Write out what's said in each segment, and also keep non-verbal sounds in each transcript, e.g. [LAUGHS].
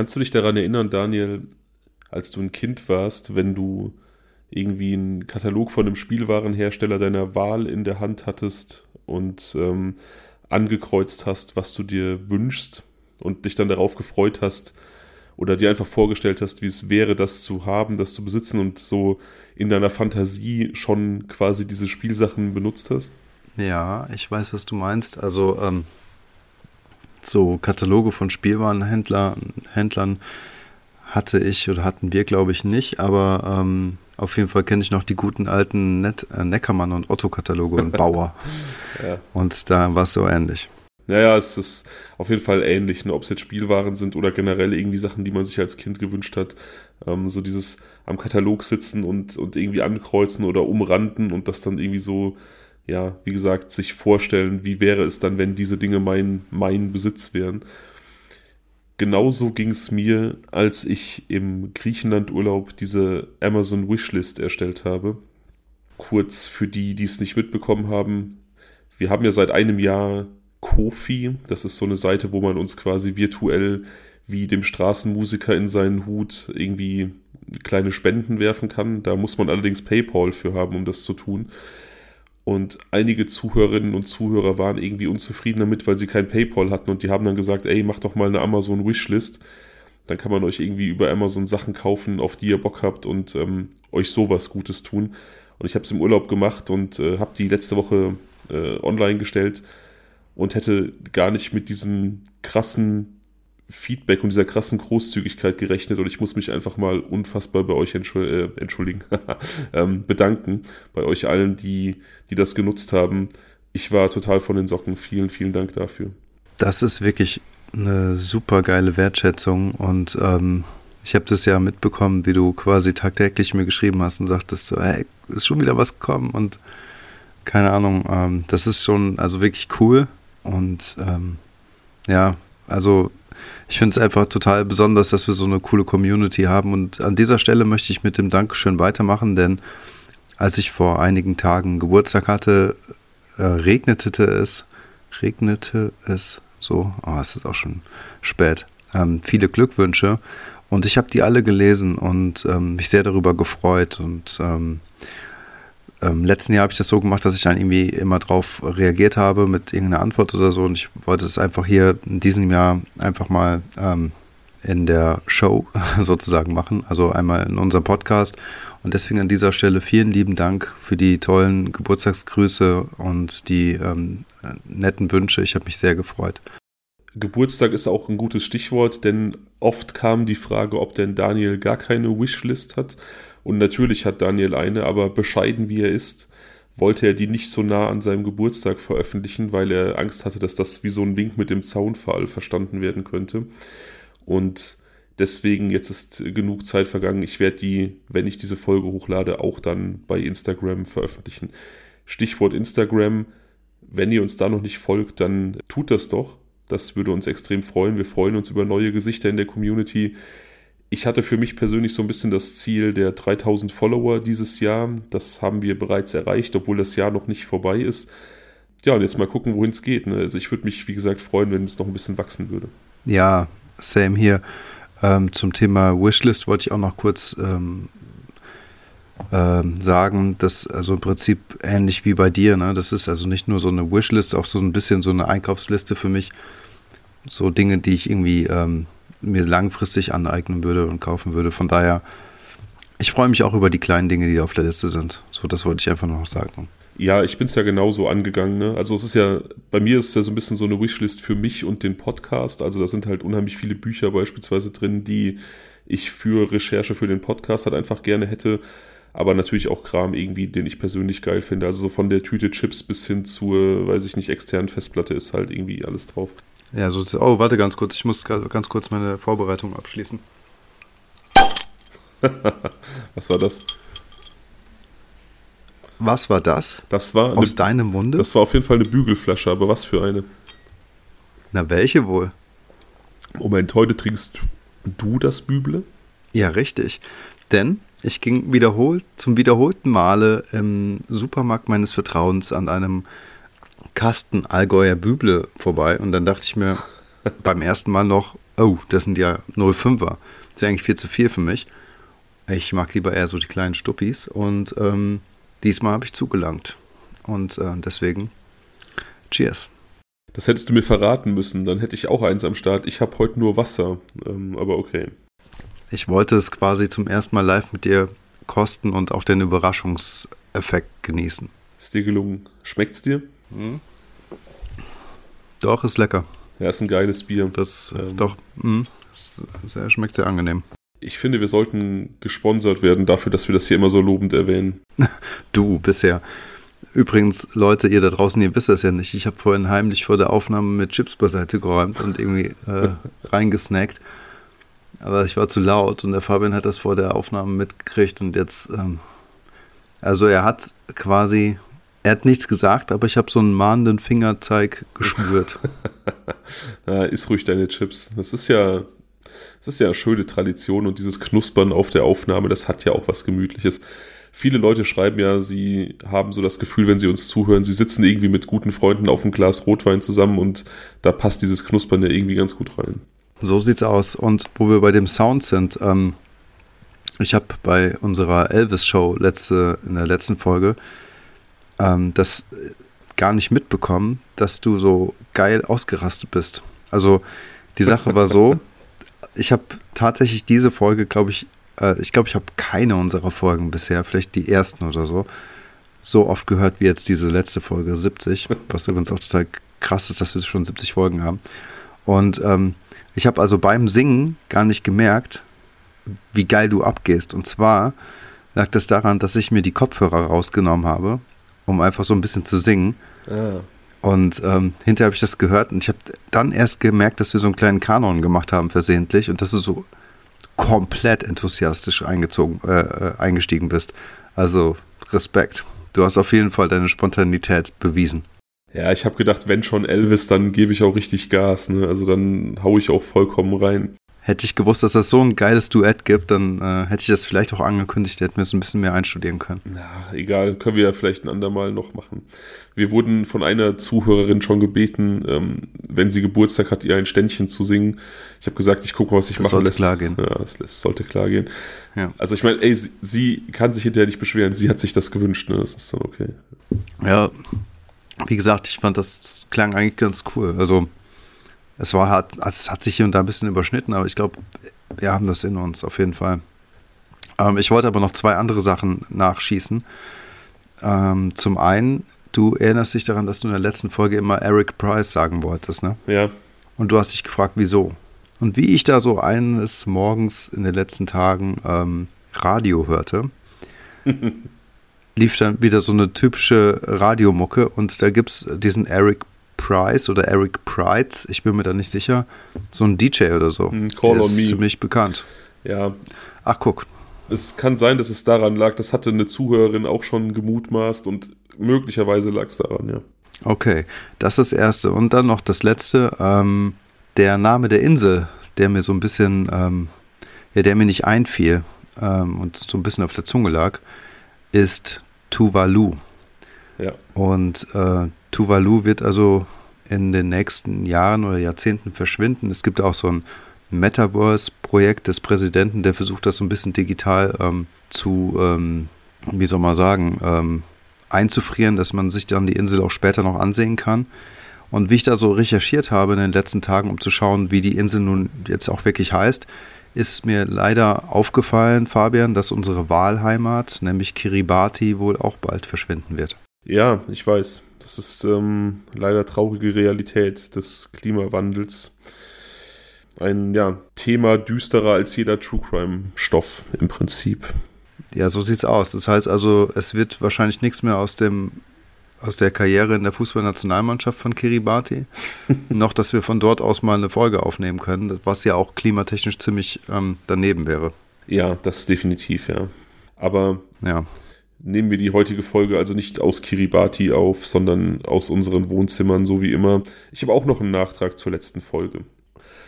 Kannst du dich daran erinnern, Daniel, als du ein Kind warst, wenn du irgendwie einen Katalog von einem Spielwarenhersteller deiner Wahl in der Hand hattest und ähm, angekreuzt hast, was du dir wünschst und dich dann darauf gefreut hast oder dir einfach vorgestellt hast, wie es wäre, das zu haben, das zu besitzen und so in deiner Fantasie schon quasi diese Spielsachen benutzt hast? Ja, ich weiß, was du meinst. Also ähm, so Kataloge von Spielwarenhändlern Händlern hatte ich oder hatten wir, glaube ich, nicht, aber ähm, auf jeden Fall kenne ich noch die guten alten Net äh, Neckermann und Otto-Kataloge und Bauer. [LAUGHS] ja. Und da war es so ähnlich. Naja, es ist auf jeden Fall ähnlich, ne? ob es jetzt Spielwaren sind oder generell irgendwie Sachen, die man sich als Kind gewünscht hat. Ähm, so dieses am Katalog sitzen und, und irgendwie ankreuzen oder umranden und das dann irgendwie so, ja, wie gesagt, sich vorstellen, wie wäre es dann, wenn diese Dinge mein, mein Besitz wären genauso ging es mir, als ich im Griechenland-Urlaub diese Amazon Wishlist erstellt habe. Kurz für die, die es nicht mitbekommen haben. Wir haben ja seit einem Jahr Kofi. Das ist so eine Seite, wo man uns quasi virtuell wie dem Straßenmusiker in seinen Hut irgendwie kleine Spenden werfen kann. Da muss man allerdings PayPal für haben, um das zu tun. Und einige Zuhörerinnen und Zuhörer waren irgendwie unzufrieden damit, weil sie kein PayPal hatten und die haben dann gesagt, ey, mach doch mal eine Amazon Wishlist. Dann kann man euch irgendwie über Amazon Sachen kaufen, auf die ihr Bock habt und ähm, euch sowas Gutes tun. Und ich habe es im Urlaub gemacht und äh, habe die letzte Woche äh, online gestellt und hätte gar nicht mit diesem krassen Feedback und dieser krassen Großzügigkeit gerechnet und ich muss mich einfach mal unfassbar bei euch äh, entschuldigen, [LAUGHS] ähm, bedanken, bei euch allen, die, die das genutzt haben. Ich war total von den Socken. Vielen, vielen Dank dafür. Das ist wirklich eine super geile Wertschätzung und ähm, ich habe das ja mitbekommen, wie du quasi tagtäglich mir geschrieben hast und sagtest so, hey, ist schon wieder was gekommen und keine Ahnung, ähm, das ist schon also wirklich cool und ähm, ja, also ich finde es einfach total besonders, dass wir so eine coole Community haben. Und an dieser Stelle möchte ich mit dem Dankeschön weitermachen, denn als ich vor einigen Tagen Geburtstag hatte, äh, regnete es, regnete es so, oh, es ist auch schon spät, ähm, viele Glückwünsche. Und ich habe die alle gelesen und ähm, mich sehr darüber gefreut. Und ähm, ähm, letzten Jahr habe ich das so gemacht, dass ich dann irgendwie immer drauf reagiert habe mit irgendeiner Antwort oder so. Und ich wollte es einfach hier in diesem Jahr einfach mal ähm, in der Show [LAUGHS] sozusagen machen. Also einmal in unserem Podcast. Und deswegen an dieser Stelle vielen lieben Dank für die tollen Geburtstagsgrüße und die ähm, netten Wünsche. Ich habe mich sehr gefreut. Geburtstag ist auch ein gutes Stichwort, denn oft kam die Frage, ob denn Daniel gar keine Wishlist hat. Und natürlich hat Daniel eine, aber bescheiden wie er ist, wollte er die nicht so nah an seinem Geburtstag veröffentlichen, weil er Angst hatte, dass das wie so ein Wink mit dem Zaunfall verstanden werden könnte. Und deswegen, jetzt ist genug Zeit vergangen. Ich werde die, wenn ich diese Folge hochlade, auch dann bei Instagram veröffentlichen. Stichwort Instagram. Wenn ihr uns da noch nicht folgt, dann tut das doch. Das würde uns extrem freuen. Wir freuen uns über neue Gesichter in der Community ich hatte für mich persönlich so ein bisschen das Ziel der 3000 Follower dieses Jahr. Das haben wir bereits erreicht, obwohl das Jahr noch nicht vorbei ist. Ja, und jetzt mal gucken, wohin es geht. Ne? Also ich würde mich, wie gesagt, freuen, wenn es noch ein bisschen wachsen würde. Ja, same hier. Ähm, zum Thema Wishlist wollte ich auch noch kurz ähm, ähm, sagen, dass also im Prinzip ähnlich wie bei dir, ne? das ist also nicht nur so eine Wishlist, auch so ein bisschen so eine Einkaufsliste für mich. So Dinge, die ich irgendwie ähm, mir langfristig aneignen würde und kaufen würde. Von daher, ich freue mich auch über die kleinen Dinge, die auf der Liste sind. So, das wollte ich einfach noch sagen. Ja, ich bin es ja genauso angegangen. Ne? Also es ist ja, bei mir ist es ja so ein bisschen so eine Wishlist für mich und den Podcast. Also da sind halt unheimlich viele Bücher beispielsweise drin, die ich für Recherche für den Podcast halt einfach gerne hätte. Aber natürlich auch Kram irgendwie, den ich persönlich geil finde. Also so von der Tüte Chips bis hin zur, weiß ich nicht, externen Festplatte ist halt irgendwie alles drauf. Ja, so. Oh, warte ganz kurz. Ich muss ganz kurz meine Vorbereitung abschließen. [LAUGHS] Was war das? Was war das? Das war aus eine, deinem Munde. Das war auf jeden Fall eine Bügelflasche, aber was für eine? Na, welche wohl? Moment, heute trinkst du das Büble? Ja, richtig. Denn ich ging wiederholt zum wiederholten Male im Supermarkt meines Vertrauens an einem Kasten Allgäuer Büble vorbei und dann dachte ich mir beim ersten Mal noch, oh, das sind ja 05er. Das ist ja eigentlich viel zu viel für mich. Ich mag lieber eher so die kleinen Stuppis und ähm, diesmal habe ich zugelangt. Und äh, deswegen, cheers. Das hättest du mir verraten müssen, dann hätte ich auch eins am Start. Ich habe heute nur Wasser, ähm, aber okay. Ich wollte es quasi zum ersten Mal live mit dir kosten und auch den Überraschungseffekt genießen. Ist dir gelungen? Schmeckt's dir? Mhm. Doch, ist lecker. Ja, ist ein geiles Bier. Das, ähm, doch, mh, sehr, schmeckt sehr angenehm. Ich finde, wir sollten gesponsert werden dafür, dass wir das hier immer so lobend erwähnen. [LAUGHS] du, bisher. Übrigens, Leute, ihr da draußen, ihr wisst das ja nicht. Ich habe vorhin heimlich vor der Aufnahme mit Chips beiseite geräumt und irgendwie äh, [LAUGHS] reingesnackt. Aber ich war zu laut und der Fabian hat das vor der Aufnahme mitgekriegt und jetzt, ähm, also er hat quasi, er hat nichts gesagt, aber ich habe so einen mahnenden Fingerzeig gespürt. [LAUGHS] ja, iss ruhig deine Chips. Das ist ja, das ist ja eine schöne Tradition und dieses Knuspern auf der Aufnahme, das hat ja auch was Gemütliches. Viele Leute schreiben ja, sie haben so das Gefühl, wenn sie uns zuhören, sie sitzen irgendwie mit guten Freunden auf einem Glas Rotwein zusammen und da passt dieses Knuspern ja irgendwie ganz gut rein. So sieht's aus. Und wo wir bei dem Sound sind, ähm, ich habe bei unserer Elvis-Show letzte, in der letzten Folge ähm, das gar nicht mitbekommen, dass du so geil ausgerastet bist. Also die Sache war so, [LAUGHS] ich habe tatsächlich diese Folge, glaube ich, äh, ich glaube, ich habe keine unserer Folgen bisher, vielleicht die ersten oder so, so oft gehört wie jetzt diese letzte Folge 70, was übrigens auch total krass ist, dass wir schon 70 Folgen haben. Und ähm, ich habe also beim Singen gar nicht gemerkt, wie geil du abgehst. Und zwar lag das daran, dass ich mir die Kopfhörer rausgenommen habe, um einfach so ein bisschen zu singen. Ah. Und ähm, hinterher habe ich das gehört und ich habe dann erst gemerkt, dass wir so einen kleinen Kanon gemacht haben versehentlich und dass du so komplett enthusiastisch eingezogen, äh, äh, eingestiegen bist. Also Respekt. Du hast auf jeden Fall deine Spontanität bewiesen. Ja, ich habe gedacht, wenn schon Elvis, dann gebe ich auch richtig Gas. Ne? Also dann haue ich auch vollkommen rein. Hätte ich gewusst, dass das so ein geiles Duett gibt, dann äh, hätte ich das vielleicht auch angekündigt, hätten wir es ein bisschen mehr einstudieren können. Na, egal, können wir ja vielleicht ein andermal noch machen. Wir wurden von einer Zuhörerin schon gebeten, ähm, wenn sie Geburtstag hat, ihr ein Ständchen zu singen. Ich habe gesagt, ich gucke, was ich das mache. Sollte lässt. klar gehen. Ja, das, das sollte klar gehen. Ja. Also ich meine, ey, sie, sie, kann sich hinterher nicht beschweren. Sie hat sich das gewünscht, ne? Das ist dann okay. Ja, wie gesagt, ich fand das klang eigentlich ganz cool. Also es war halt, es hat sich hier und da ein bisschen überschnitten, aber ich glaube, wir haben das in uns auf jeden Fall. Ähm, ich wollte aber noch zwei andere Sachen nachschießen. Ähm, zum einen, du erinnerst dich daran, dass du in der letzten Folge immer Eric Price sagen wolltest, ne? Ja. Und du hast dich gefragt, wieso. Und wie ich da so eines Morgens in den letzten Tagen ähm, Radio hörte, [LAUGHS] lief dann wieder so eine typische Radiomucke und da gibt es diesen Eric Price oder Eric Price, ich bin mir da nicht sicher, so ein DJ oder so. Hm, Call Der on ist me. ziemlich bekannt. Ja. Ach, guck. Es kann sein, dass es daran lag, das hatte eine Zuhörerin auch schon gemutmaßt und möglicherweise lag es daran, ja. Okay, das ist das Erste. Und dann noch das Letzte, ähm, der Name der Insel, der mir so ein bisschen, ähm, ja, der mir nicht einfiel ähm, und so ein bisschen auf der Zunge lag, ist Tuvalu. Ja. Und äh, Tuvalu wird also in den nächsten Jahren oder Jahrzehnten verschwinden. Es gibt auch so ein Metaverse-Projekt des Präsidenten, der versucht, das so ein bisschen digital ähm, zu, ähm, wie soll man sagen, ähm, einzufrieren, dass man sich dann die Insel auch später noch ansehen kann. Und wie ich da so recherchiert habe in den letzten Tagen, um zu schauen, wie die Insel nun jetzt auch wirklich heißt, ist mir leider aufgefallen, Fabian, dass unsere Wahlheimat, nämlich Kiribati, wohl auch bald verschwinden wird. Ja, ich weiß. Das ist ähm, leider traurige Realität des Klimawandels. Ein ja, Thema düsterer als jeder True Crime-Stoff im Prinzip. Ja, so sieht's aus. Das heißt also, es wird wahrscheinlich nichts mehr aus dem aus der Karriere in der Fußballnationalmannschaft von Kiribati, [LAUGHS] noch, dass wir von dort aus mal eine Folge aufnehmen können, was ja auch klimatechnisch ziemlich ähm, daneben wäre. Ja, das definitiv, ja. Aber ja. Nehmen wir die heutige Folge also nicht aus Kiribati auf, sondern aus unseren Wohnzimmern, so wie immer. Ich habe auch noch einen Nachtrag zur letzten Folge.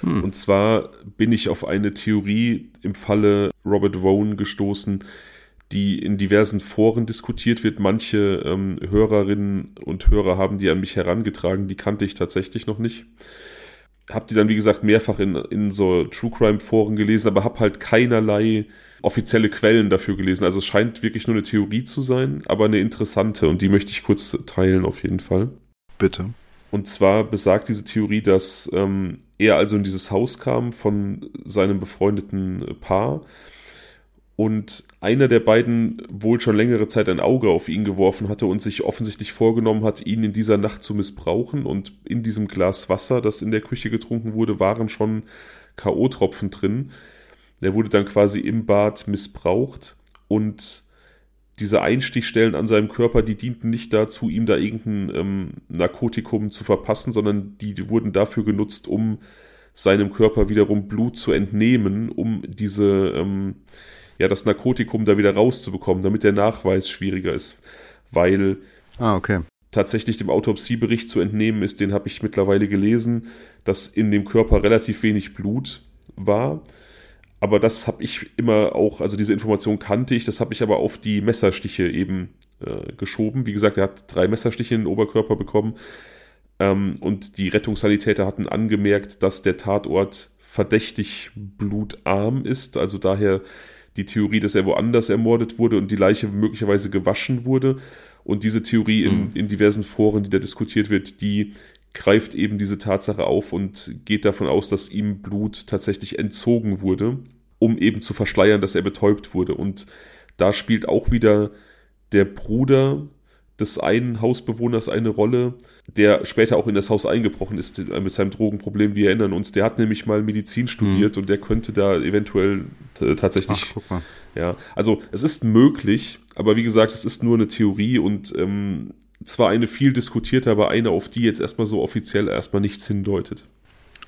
Hm. Und zwar bin ich auf eine Theorie im Falle Robert Vaughn gestoßen, die in diversen Foren diskutiert wird. Manche ähm, Hörerinnen und Hörer haben die an mich herangetragen, die kannte ich tatsächlich noch nicht. Habe die dann, wie gesagt, mehrfach in, in so True Crime Foren gelesen, aber habe halt keinerlei offizielle Quellen dafür gelesen. Also es scheint wirklich nur eine Theorie zu sein, aber eine interessante und die möchte ich kurz teilen auf jeden Fall. Bitte. Und zwar besagt diese Theorie, dass ähm, er also in dieses Haus kam von seinem befreundeten Paar und einer der beiden wohl schon längere Zeit ein Auge auf ihn geworfen hatte und sich offensichtlich vorgenommen hat, ihn in dieser Nacht zu missbrauchen. Und in diesem Glas Wasser, das in der Küche getrunken wurde, waren schon K.O.-Tropfen drin. Der wurde dann quasi im Bad missbraucht und diese Einstichstellen an seinem Körper, die dienten nicht dazu, ihm da irgendein ähm, Narkotikum zu verpassen, sondern die, die wurden dafür genutzt, um seinem Körper wiederum Blut zu entnehmen, um diese ähm, ja, das Narkotikum da wieder rauszubekommen, damit der Nachweis schwieriger ist. Weil ah, okay. tatsächlich dem Autopsiebericht zu entnehmen ist, den habe ich mittlerweile gelesen, dass in dem Körper relativ wenig Blut war. Aber das habe ich immer auch, also diese Information kannte ich, das habe ich aber auf die Messerstiche eben äh, geschoben. Wie gesagt, er hat drei Messerstiche in den Oberkörper bekommen. Ähm, und die Rettungssanitäter hatten angemerkt, dass der Tatort verdächtig blutarm ist. Also daher die Theorie, dass er woanders ermordet wurde und die Leiche möglicherweise gewaschen wurde. Und diese Theorie in, mhm. in diversen Foren, die da diskutiert wird, die greift eben diese Tatsache auf und geht davon aus, dass ihm Blut tatsächlich entzogen wurde, um eben zu verschleiern, dass er betäubt wurde. Und da spielt auch wieder der Bruder des einen Hausbewohners eine Rolle, der später auch in das Haus eingebrochen ist mit seinem Drogenproblem. Wir erinnern uns, der hat nämlich mal Medizin studiert mhm. und der könnte da eventuell tatsächlich. Ach, guck mal. Ja, also es ist möglich, aber wie gesagt, es ist nur eine Theorie und ähm, zwar eine viel diskutierte, aber eine, auf die jetzt erstmal so offiziell erstmal nichts hindeutet.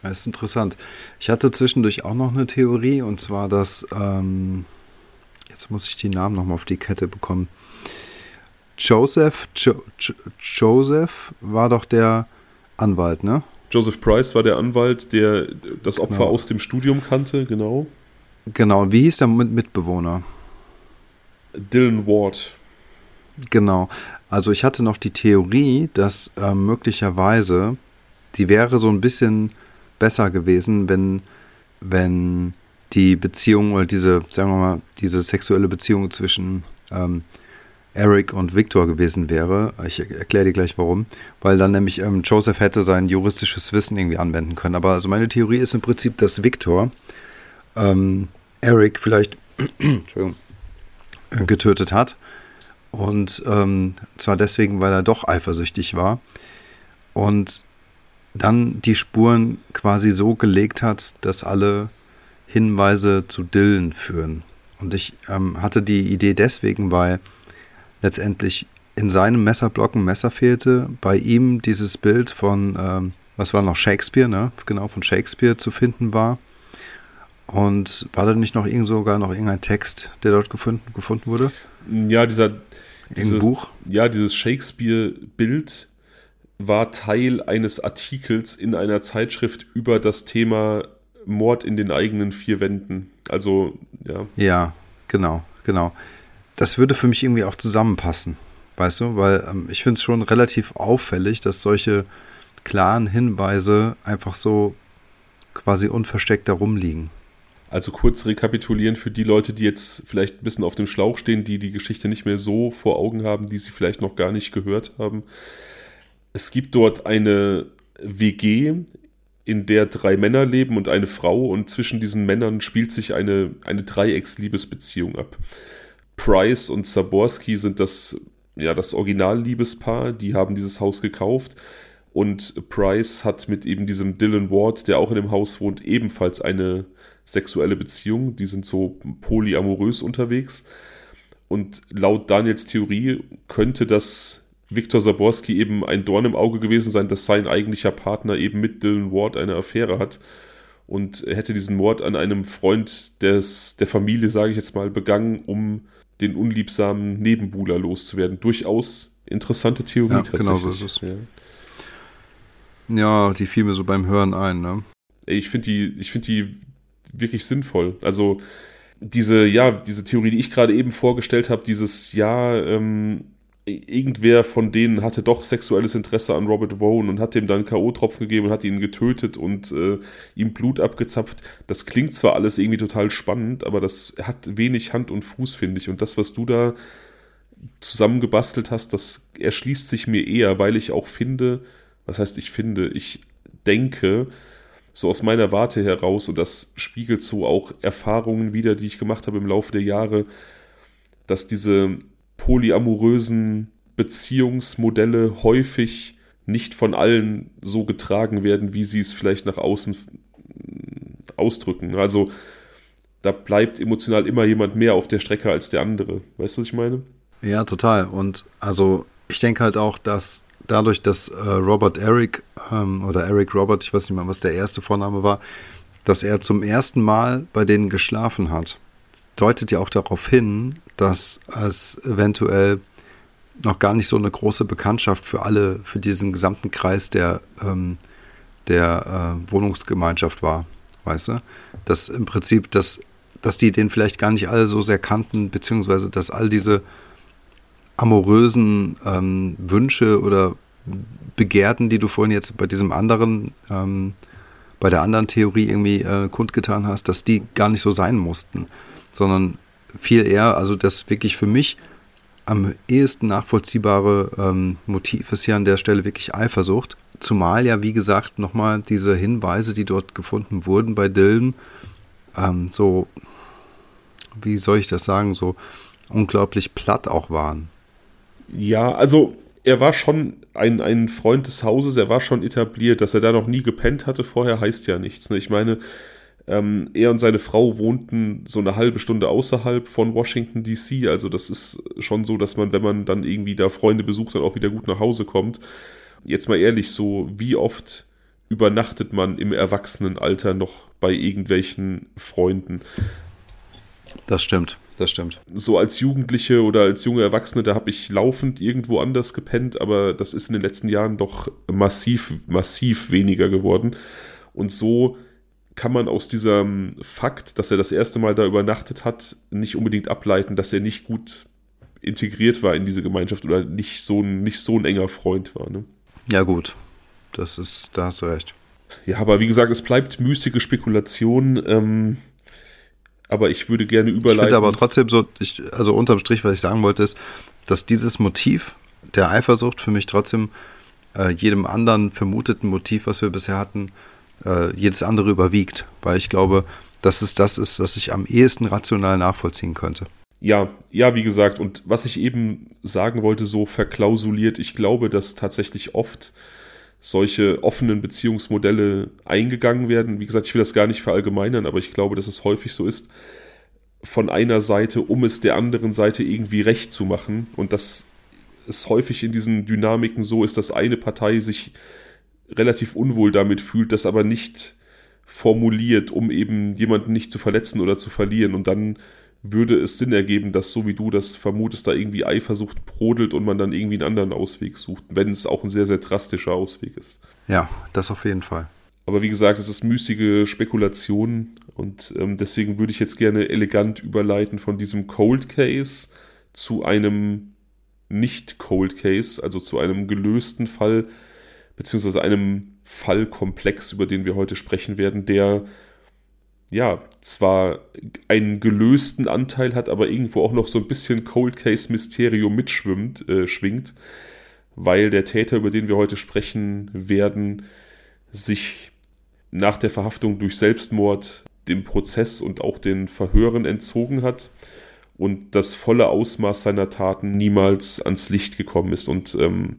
Das ist interessant. Ich hatte zwischendurch auch noch eine Theorie und zwar, dass ähm, jetzt muss ich die Namen nochmal auf die Kette bekommen. Joseph, jo jo Joseph war doch der Anwalt, ne? Joseph Price war der Anwalt, der das Opfer genau. aus dem Studium kannte, genau. Genau, wie hieß der Mitbewohner? Dylan Ward. Genau. Also ich hatte noch die Theorie, dass äh, möglicherweise die wäre so ein bisschen besser gewesen, wenn, wenn die Beziehung oder diese, sagen wir mal, diese sexuelle Beziehung zwischen ähm, Eric und Victor gewesen wäre. Ich erkläre dir gleich warum. Weil dann nämlich ähm, Joseph hätte sein juristisches Wissen irgendwie anwenden können. Aber also meine Theorie ist im Prinzip, dass Victor ähm, Eric vielleicht [CLEARS THROAT] getötet hat. Und ähm, zwar deswegen, weil er doch eifersüchtig war. Und dann die Spuren quasi so gelegt hat, dass alle Hinweise zu Dillen führen. Und ich ähm, hatte die Idee deswegen, weil letztendlich in seinem Messerblock ein Messer fehlte, bei ihm dieses Bild von, ähm, was war noch, Shakespeare, ne? Genau, von Shakespeare zu finden war. Und war da nicht noch irgend sogar noch irgendein Text, der dort gefunden, gefunden wurde? Ja, dieser dieses, Buch? Ja, dieses Shakespeare-Bild war Teil eines Artikels in einer Zeitschrift über das Thema Mord in den eigenen vier Wänden. Also, ja. Ja, genau, genau das würde für mich irgendwie auch zusammenpassen. Weißt du, weil ähm, ich finde es schon relativ auffällig, dass solche klaren Hinweise einfach so quasi unversteckt da rumliegen. Also kurz rekapitulieren für die Leute, die jetzt vielleicht ein bisschen auf dem Schlauch stehen, die die Geschichte nicht mehr so vor Augen haben, die sie vielleicht noch gar nicht gehört haben. Es gibt dort eine WG, in der drei Männer leben und eine Frau und zwischen diesen Männern spielt sich eine, eine Dreiecksliebesbeziehung ab. Price und Zaborski sind das, ja, das Originalliebespaar, die haben dieses Haus gekauft. Und Price hat mit eben diesem Dylan Ward, der auch in dem Haus wohnt, ebenfalls eine sexuelle Beziehung. Die sind so polyamorös unterwegs. Und laut Daniels Theorie könnte das Viktor Saborski eben ein Dorn im Auge gewesen sein, dass sein eigentlicher Partner eben mit Dylan Ward eine Affäre hat und hätte diesen Mord an einem Freund des, der Familie, sage ich jetzt mal, begangen, um den unliebsamen Nebenbuhler loszuwerden. Durchaus interessante Theorie ja, tatsächlich. Genau so ist es. Ja. ja, die fiel mir so beim Hören ein. Ne? Ich finde die, ich die wirklich sinnvoll. Also diese, ja, diese Theorie, die ich gerade eben vorgestellt habe, dieses, ja, ähm, irgendwer von denen hatte doch sexuelles Interesse an Robert Vaughn und hat ihm dann K.O.-Tropfen gegeben und hat ihn getötet und äh, ihm Blut abgezapft. Das klingt zwar alles irgendwie total spannend, aber das hat wenig Hand und Fuß, finde ich. Und das, was du da zusammengebastelt hast, das erschließt sich mir eher, weil ich auch finde, was heißt ich finde, ich denke, so aus meiner Warte heraus, und das spiegelt so auch Erfahrungen wieder, die ich gemacht habe im Laufe der Jahre, dass diese polyamorösen Beziehungsmodelle häufig nicht von allen so getragen werden, wie sie es vielleicht nach außen ausdrücken. Also da bleibt emotional immer jemand mehr auf der Strecke als der andere. Weißt du, was ich meine? Ja, total. Und also ich denke halt auch, dass dadurch, dass äh, Robert Eric ähm, oder Eric Robert, ich weiß nicht mal, was der erste Vorname war, dass er zum ersten Mal bei denen geschlafen hat, deutet ja auch darauf hin, dass es eventuell noch gar nicht so eine große Bekanntschaft für alle, für diesen gesamten Kreis der, ähm, der äh, Wohnungsgemeinschaft war, weißt du? Dass im Prinzip, dass, dass die den vielleicht gar nicht alle so sehr kannten, beziehungsweise dass all diese amorösen ähm, Wünsche oder Begehrten, die du vorhin jetzt bei diesem anderen, ähm, bei der anderen Theorie irgendwie äh, kundgetan hast, dass die gar nicht so sein mussten, sondern viel eher, also das wirklich für mich am ehesten nachvollziehbare ähm, Motiv ist hier an der Stelle wirklich Eifersucht. Zumal ja, wie gesagt, nochmal diese Hinweise, die dort gefunden wurden bei Dylan, ähm, so, wie soll ich das sagen, so unglaublich platt auch waren. Ja, also er war schon ein, ein Freund des Hauses, er war schon etabliert, dass er da noch nie gepennt hatte vorher, heißt ja nichts. Ne? Ich meine, ähm, er und seine Frau wohnten so eine halbe Stunde außerhalb von Washington, DC. Also das ist schon so, dass man, wenn man dann irgendwie da Freunde besucht, dann auch wieder gut nach Hause kommt. Jetzt mal ehrlich, so wie oft übernachtet man im Erwachsenenalter noch bei irgendwelchen Freunden? Das stimmt, das stimmt. So als Jugendliche oder als junge Erwachsene, da habe ich laufend irgendwo anders gepennt, aber das ist in den letzten Jahren doch massiv, massiv weniger geworden. Und so kann man aus diesem Fakt, dass er das erste Mal da übernachtet hat, nicht unbedingt ableiten, dass er nicht gut integriert war in diese Gemeinschaft oder nicht so ein, nicht so ein enger Freund war. Ne? Ja, gut. Das ist, da hast du recht. Ja, aber wie gesagt, es bleibt müßige Spekulation. Ähm, aber ich würde gerne überleiten. Ich finde aber trotzdem so, ich, also unterm Strich, was ich sagen wollte, ist, dass dieses Motiv der Eifersucht für mich trotzdem äh, jedem anderen vermuteten Motiv, was wir bisher hatten, äh, jedes andere überwiegt, weil ich glaube, dass es das ist, was ich am ehesten rational nachvollziehen könnte. Ja, ja, wie gesagt, und was ich eben sagen wollte, so verklausuliert, ich glaube, dass tatsächlich oft solche offenen Beziehungsmodelle eingegangen werden. Wie gesagt, ich will das gar nicht verallgemeinern, aber ich glaube, dass es häufig so ist, von einer Seite, um es der anderen Seite irgendwie recht zu machen. Und dass es häufig in diesen Dynamiken so ist, dass eine Partei sich relativ unwohl damit fühlt, das aber nicht formuliert, um eben jemanden nicht zu verletzen oder zu verlieren. Und dann würde es Sinn ergeben, dass so wie du das vermutest, da irgendwie Eifersucht brodelt und man dann irgendwie einen anderen Ausweg sucht, wenn es auch ein sehr, sehr drastischer Ausweg ist. Ja, das auf jeden Fall. Aber wie gesagt, es ist müßige Spekulation und ähm, deswegen würde ich jetzt gerne elegant überleiten von diesem Cold Case zu einem nicht Cold Case, also zu einem gelösten Fall, beziehungsweise einem Fallkomplex, über den wir heute sprechen werden, der ja zwar einen gelösten Anteil hat, aber irgendwo auch noch so ein bisschen Cold Case Mysterium mitschwimmt, äh, schwingt, weil der Täter, über den wir heute sprechen werden, sich nach der Verhaftung durch Selbstmord dem Prozess und auch den Verhören entzogen hat und das volle Ausmaß seiner Taten niemals ans Licht gekommen ist. Und ähm,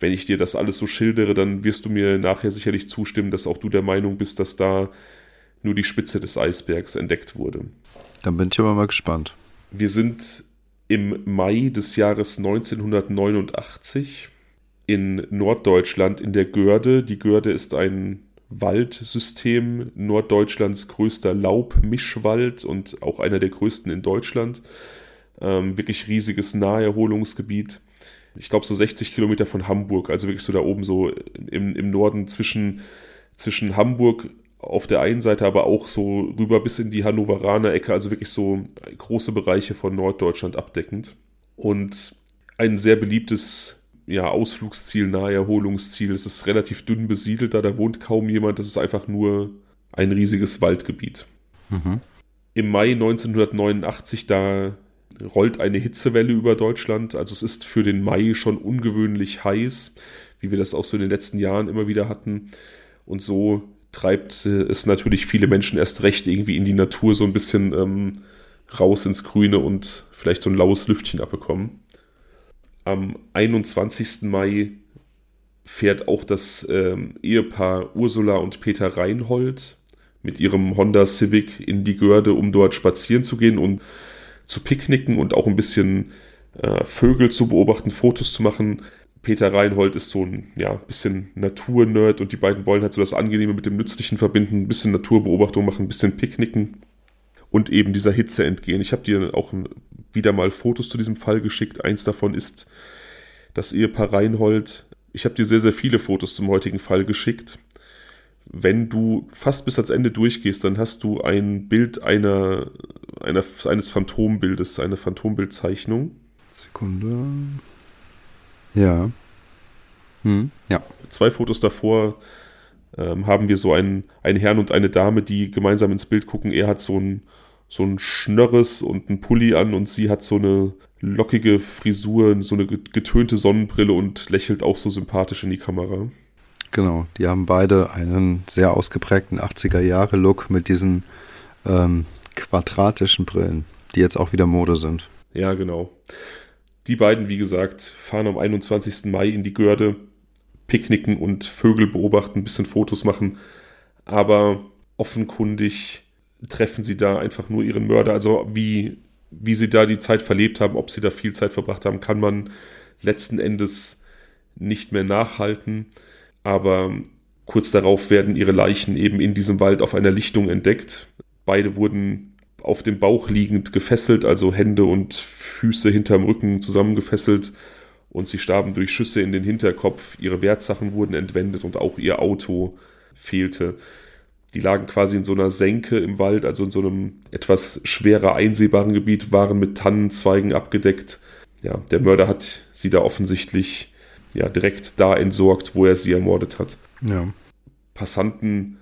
wenn ich dir das alles so schildere, dann wirst du mir nachher sicherlich zustimmen, dass auch du der Meinung bist, dass da nur die Spitze des Eisbergs entdeckt wurde. Dann bin ich aber mal gespannt. Wir sind im Mai des Jahres 1989 in Norddeutschland in der Görde. Die Görde ist ein Waldsystem, Norddeutschlands größter Laubmischwald und auch einer der größten in Deutschland. Ähm, wirklich riesiges Naherholungsgebiet ich glaube, so 60 Kilometer von Hamburg, also wirklich so da oben so im, im Norden zwischen, zwischen Hamburg auf der einen Seite, aber auch so rüber bis in die Hannoveraner Ecke, also wirklich so große Bereiche von Norddeutschland abdeckend. Und ein sehr beliebtes ja, Ausflugsziel, Naherholungsziel. Es ist relativ dünn besiedelt, da da wohnt kaum jemand. Das ist einfach nur ein riesiges Waldgebiet. Mhm. Im Mai 1989, da rollt eine Hitzewelle über Deutschland. Also es ist für den Mai schon ungewöhnlich heiß, wie wir das auch so in den letzten Jahren immer wieder hatten. Und so treibt es natürlich viele Menschen erst recht irgendwie in die Natur so ein bisschen ähm, raus ins Grüne und vielleicht so ein laues Lüftchen abbekommen. Am 21. Mai fährt auch das ähm, Ehepaar Ursula und Peter Reinhold mit ihrem Honda Civic in die Görde, um dort spazieren zu gehen und zu picknicken und auch ein bisschen äh, Vögel zu beobachten, Fotos zu machen. Peter Reinhold ist so ein ja, bisschen Naturnerd und die beiden wollen halt so das Angenehme mit dem Nützlichen verbinden, ein bisschen Naturbeobachtung machen, ein bisschen Picknicken und eben dieser Hitze entgehen. Ich habe dir auch wieder mal Fotos zu diesem Fall geschickt. Eins davon ist das Ehepaar Reinhold. Ich habe dir sehr, sehr viele Fotos zum heutigen Fall geschickt. Wenn du fast bis ans Ende durchgehst, dann hast du ein Bild einer, einer, eines Phantombildes, eine Phantombildzeichnung. Sekunde. Ja. Hm, ja. Zwei Fotos davor ähm, haben wir so einen, einen Herrn und eine Dame, die gemeinsam ins Bild gucken. Er hat so ein, so ein Schnörres und ein Pulli an und sie hat so eine lockige Frisur, so eine getönte Sonnenbrille und lächelt auch so sympathisch in die Kamera. Genau, die haben beide einen sehr ausgeprägten 80er-Jahre-Look mit diesen ähm, quadratischen Brillen, die jetzt auch wieder Mode sind. Ja, genau. Die beiden, wie gesagt, fahren am 21. Mai in die Görde, picknicken und Vögel beobachten, ein bisschen Fotos machen. Aber offenkundig treffen sie da einfach nur ihren Mörder. Also wie, wie sie da die Zeit verlebt haben, ob sie da viel Zeit verbracht haben, kann man letzten Endes nicht mehr nachhalten. Aber kurz darauf werden ihre Leichen eben in diesem Wald auf einer Lichtung entdeckt. Beide wurden auf dem Bauch liegend gefesselt, also Hände und Füße hinterm Rücken zusammengefesselt und sie starben durch Schüsse in den Hinterkopf. Ihre Wertsachen wurden entwendet und auch ihr Auto fehlte. Die lagen quasi in so einer Senke im Wald, also in so einem etwas schwerer einsehbaren Gebiet, waren mit Tannenzweigen abgedeckt. Ja, der Mörder hat sie da offensichtlich ja direkt da entsorgt, wo er sie ermordet hat. Ja. Passanten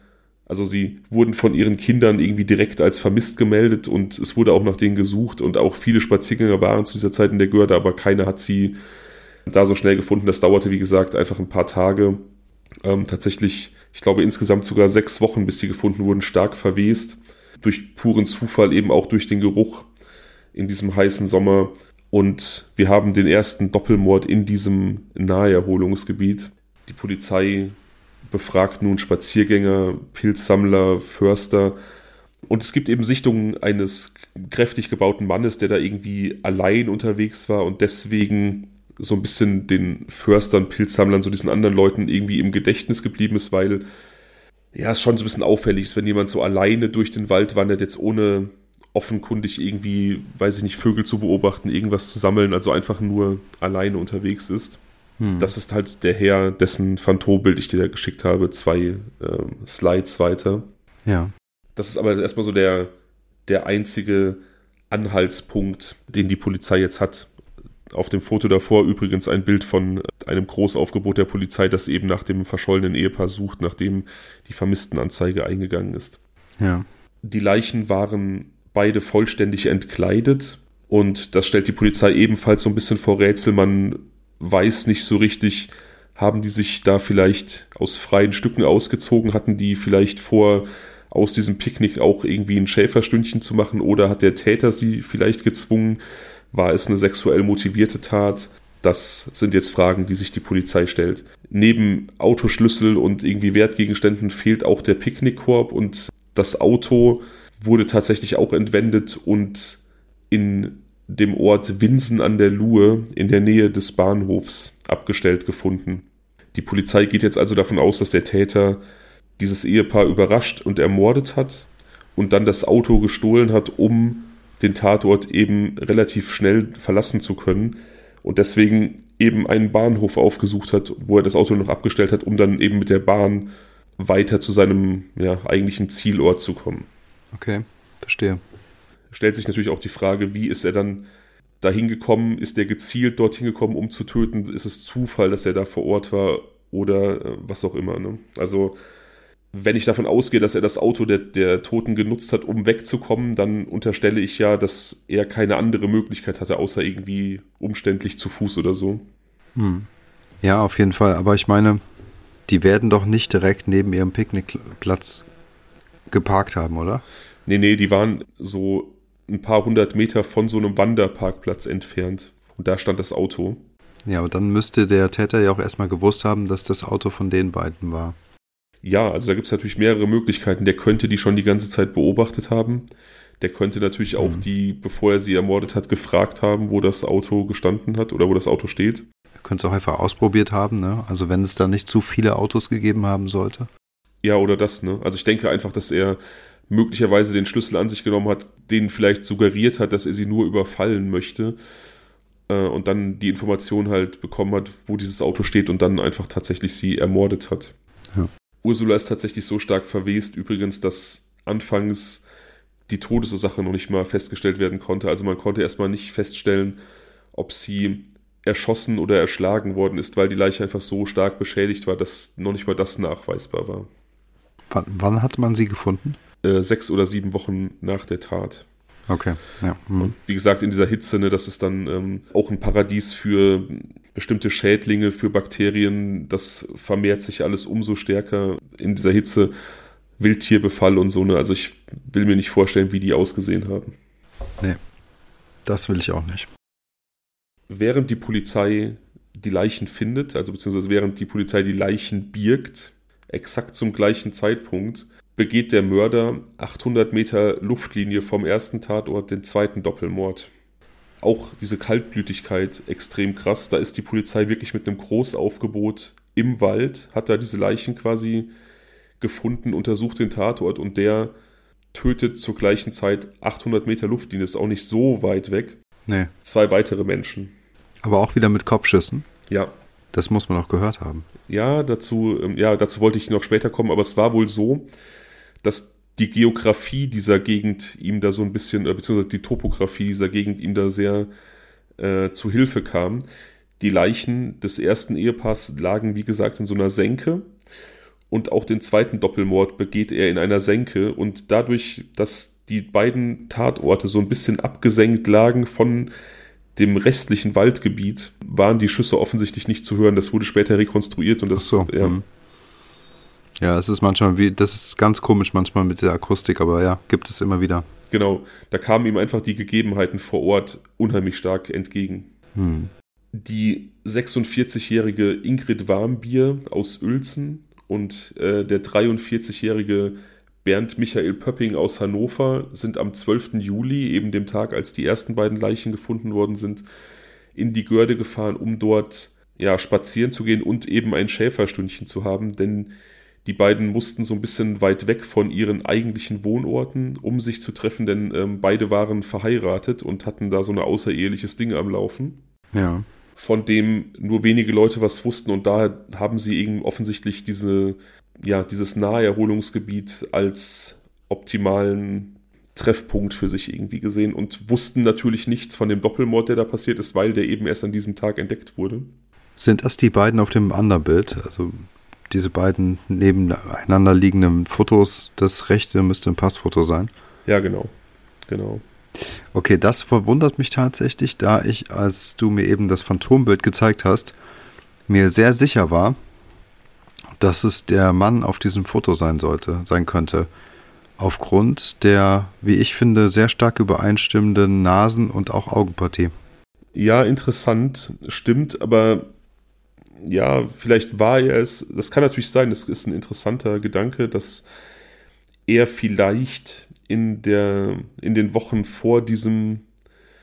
also sie wurden von ihren Kindern irgendwie direkt als vermisst gemeldet und es wurde auch nach denen gesucht und auch viele Spaziergänger waren zu dieser Zeit in der Görde, aber keiner hat sie da so schnell gefunden. Das dauerte, wie gesagt, einfach ein paar Tage. Ähm, tatsächlich, ich glaube, insgesamt sogar sechs Wochen, bis sie gefunden wurden, stark verwest. Durch puren Zufall, eben auch durch den Geruch in diesem heißen Sommer. Und wir haben den ersten Doppelmord in diesem Naherholungsgebiet. Die Polizei befragt nun Spaziergänger, Pilzsammler, Förster. Und es gibt eben Sichtungen eines kräftig gebauten Mannes, der da irgendwie allein unterwegs war und deswegen so ein bisschen den Förstern, Pilzsammlern, so diesen anderen Leuten irgendwie im Gedächtnis geblieben ist, weil ja, es schon so ein bisschen auffällig ist, wenn jemand so alleine durch den Wald wandert, jetzt ohne offenkundig irgendwie, weiß ich nicht, Vögel zu beobachten, irgendwas zu sammeln, also einfach nur alleine unterwegs ist. Hm. Das ist halt der Herr, dessen Phantombild ich dir da geschickt habe, zwei ähm, Slides weiter. Ja. Das ist aber erstmal so der, der einzige Anhaltspunkt, den die Polizei jetzt hat. Auf dem Foto davor übrigens ein Bild von einem Großaufgebot der Polizei, das eben nach dem verschollenen Ehepaar sucht, nachdem die Vermisstenanzeige eingegangen ist. Ja. Die Leichen waren beide vollständig entkleidet und das stellt die Polizei ebenfalls so ein bisschen vor Rätsel. Man weiß nicht so richtig, haben die sich da vielleicht aus freien Stücken ausgezogen, hatten die vielleicht vor, aus diesem Picknick auch irgendwie ein Schäferstündchen zu machen oder hat der Täter sie vielleicht gezwungen? War es eine sexuell motivierte Tat? Das sind jetzt Fragen, die sich die Polizei stellt. Neben Autoschlüssel und irgendwie Wertgegenständen fehlt auch der Picknickkorb und das Auto wurde tatsächlich auch entwendet und in dem Ort Winsen an der Luhe in der Nähe des Bahnhofs abgestellt gefunden. Die Polizei geht jetzt also davon aus, dass der Täter dieses Ehepaar überrascht und ermordet hat und dann das Auto gestohlen hat, um den Tatort eben relativ schnell verlassen zu können und deswegen eben einen Bahnhof aufgesucht hat, wo er das Auto noch abgestellt hat, um dann eben mit der Bahn weiter zu seinem ja, eigentlichen Zielort zu kommen. Okay, verstehe stellt sich natürlich auch die Frage, wie ist er dann dahin gekommen? Ist der gezielt dorthin gekommen, um zu töten? Ist es Zufall, dass er da vor Ort war oder äh, was auch immer? Ne? Also wenn ich davon ausgehe, dass er das Auto der, der Toten genutzt hat, um wegzukommen, dann unterstelle ich ja, dass er keine andere Möglichkeit hatte, außer irgendwie umständlich zu Fuß oder so. Hm. Ja, auf jeden Fall. Aber ich meine, die werden doch nicht direkt neben ihrem Picknickplatz geparkt haben, oder? Nee, nee, die waren so ein paar hundert Meter von so einem Wanderparkplatz entfernt. Und da stand das Auto. Ja, aber dann müsste der Täter ja auch erstmal gewusst haben, dass das Auto von den beiden war. Ja, also da gibt es natürlich mehrere Möglichkeiten. Der könnte die schon die ganze Zeit beobachtet haben. Der könnte natürlich auch mhm. die, bevor er sie ermordet hat, gefragt haben, wo das Auto gestanden hat oder wo das Auto steht. Er könnte es auch einfach ausprobiert haben, ne? Also wenn es da nicht zu viele Autos gegeben haben sollte. Ja, oder das, ne? Also ich denke einfach, dass er möglicherweise den Schlüssel an sich genommen hat, den vielleicht suggeriert hat, dass er sie nur überfallen möchte äh, und dann die Information halt bekommen hat, wo dieses Auto steht und dann einfach tatsächlich sie ermordet hat. Ja. Ursula ist tatsächlich so stark verwest, übrigens, dass anfangs die Todesursache noch nicht mal festgestellt werden konnte. Also man konnte erstmal nicht feststellen, ob sie erschossen oder erschlagen worden ist, weil die Leiche einfach so stark beschädigt war, dass noch nicht mal das nachweisbar war. Wann, wann hat man sie gefunden? Äh, sechs oder sieben Wochen nach der Tat. Okay, ja. Mhm. Und wie gesagt, in dieser Hitze, ne, das ist dann ähm, auch ein Paradies für bestimmte Schädlinge, für Bakterien. Das vermehrt sich alles umso stärker in dieser Hitze. Wildtierbefall und so, ne? Also ich will mir nicht vorstellen, wie die ausgesehen haben. Nee, das will ich auch nicht. Während die Polizei die Leichen findet, also beziehungsweise während die Polizei die Leichen birgt, exakt zum gleichen Zeitpunkt, begeht der Mörder 800 Meter Luftlinie vom ersten Tatort den zweiten Doppelmord. Auch diese Kaltblütigkeit extrem krass. Da ist die Polizei wirklich mit einem Großaufgebot im Wald, hat da diese Leichen quasi gefunden, untersucht den Tatort und der tötet zur gleichen Zeit 800 Meter Luftlinie, ist auch nicht so weit weg. Nee. Zwei weitere Menschen. Aber auch wieder mit Kopfschüssen? Ja. Das muss man auch gehört haben. Ja, dazu, ähm, ja, dazu wollte ich noch später kommen, aber es war wohl so, dass die Geografie dieser Gegend ihm da so ein bisschen, äh, beziehungsweise die Topografie dieser Gegend ihm da sehr äh, zu Hilfe kam. Die Leichen des ersten Ehepaars lagen, wie gesagt, in so einer Senke. Und auch den zweiten Doppelmord begeht er in einer Senke. Und dadurch, dass die beiden Tatorte so ein bisschen abgesenkt lagen von dem restlichen Waldgebiet, waren die Schüsse offensichtlich nicht zu hören. Das wurde später rekonstruiert und das, so, ja. Hm. Ja, es ist manchmal wie, das ist ganz komisch manchmal mit der Akustik, aber ja, gibt es immer wieder. Genau, da kamen ihm einfach die Gegebenheiten vor Ort unheimlich stark entgegen. Hm. Die 46-jährige Ingrid Warmbier aus Uelzen und äh, der 43-jährige Bernd Michael Pöpping aus Hannover sind am 12. Juli, eben dem Tag, als die ersten beiden Leichen gefunden worden sind, in die Görde gefahren, um dort ja, spazieren zu gehen und eben ein Schäferstündchen zu haben, denn die beiden mussten so ein bisschen weit weg von ihren eigentlichen Wohnorten, um sich zu treffen, denn ähm, beide waren verheiratet und hatten da so ein außereheliches Ding am Laufen. Ja. Von dem nur wenige Leute was wussten und daher haben sie eben offensichtlich diese, ja, dieses Naherholungsgebiet als optimalen Treffpunkt für sich irgendwie gesehen und wussten natürlich nichts von dem Doppelmord, der da passiert ist, weil der eben erst an diesem Tag entdeckt wurde. Sind das die beiden auf dem anderen Bild? Also diese beiden nebeneinander liegenden Fotos, das rechte müsste ein Passfoto sein. Ja, genau. Genau. Okay, das verwundert mich tatsächlich, da ich, als du mir eben das Phantombild gezeigt hast, mir sehr sicher war, dass es der Mann auf diesem Foto sein sollte, sein könnte. Aufgrund der, wie ich finde, sehr stark übereinstimmenden Nasen- und auch Augenpartie. Ja, interessant, stimmt, aber ja, vielleicht war er es, das kann natürlich sein, das ist ein interessanter Gedanke, dass er vielleicht in, der, in den Wochen vor diesem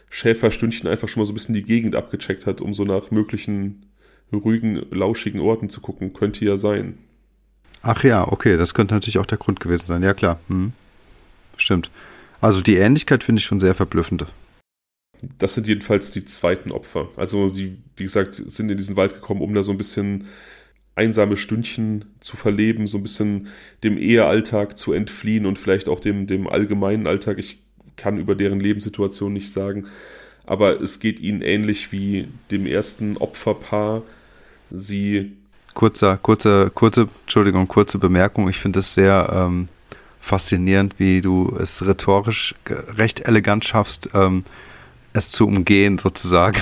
Schäferstündchen einfach schon mal so ein bisschen die Gegend abgecheckt hat, um so nach möglichen ruhigen, lauschigen Orten zu gucken. Könnte ja sein. Ach ja, okay, das könnte natürlich auch der Grund gewesen sein. Ja, klar. Hm. Stimmt. Also die Ähnlichkeit finde ich schon sehr verblüffend. Das sind jedenfalls die zweiten Opfer. Also die, wie gesagt, sind in diesen Wald gekommen, um da so ein bisschen einsame Stündchen zu verleben, so ein bisschen dem Ehealltag zu entfliehen und vielleicht auch dem, dem allgemeinen Alltag. Ich kann über deren Lebenssituation nicht sagen. aber es geht ihnen ähnlich wie dem ersten Opferpaar. Sie. Kurzer, kurze, kurze, Entschuldigung, kurze Bemerkung. Ich finde es sehr ähm, faszinierend, wie du es rhetorisch recht elegant schaffst, ähm, es zu umgehen, sozusagen.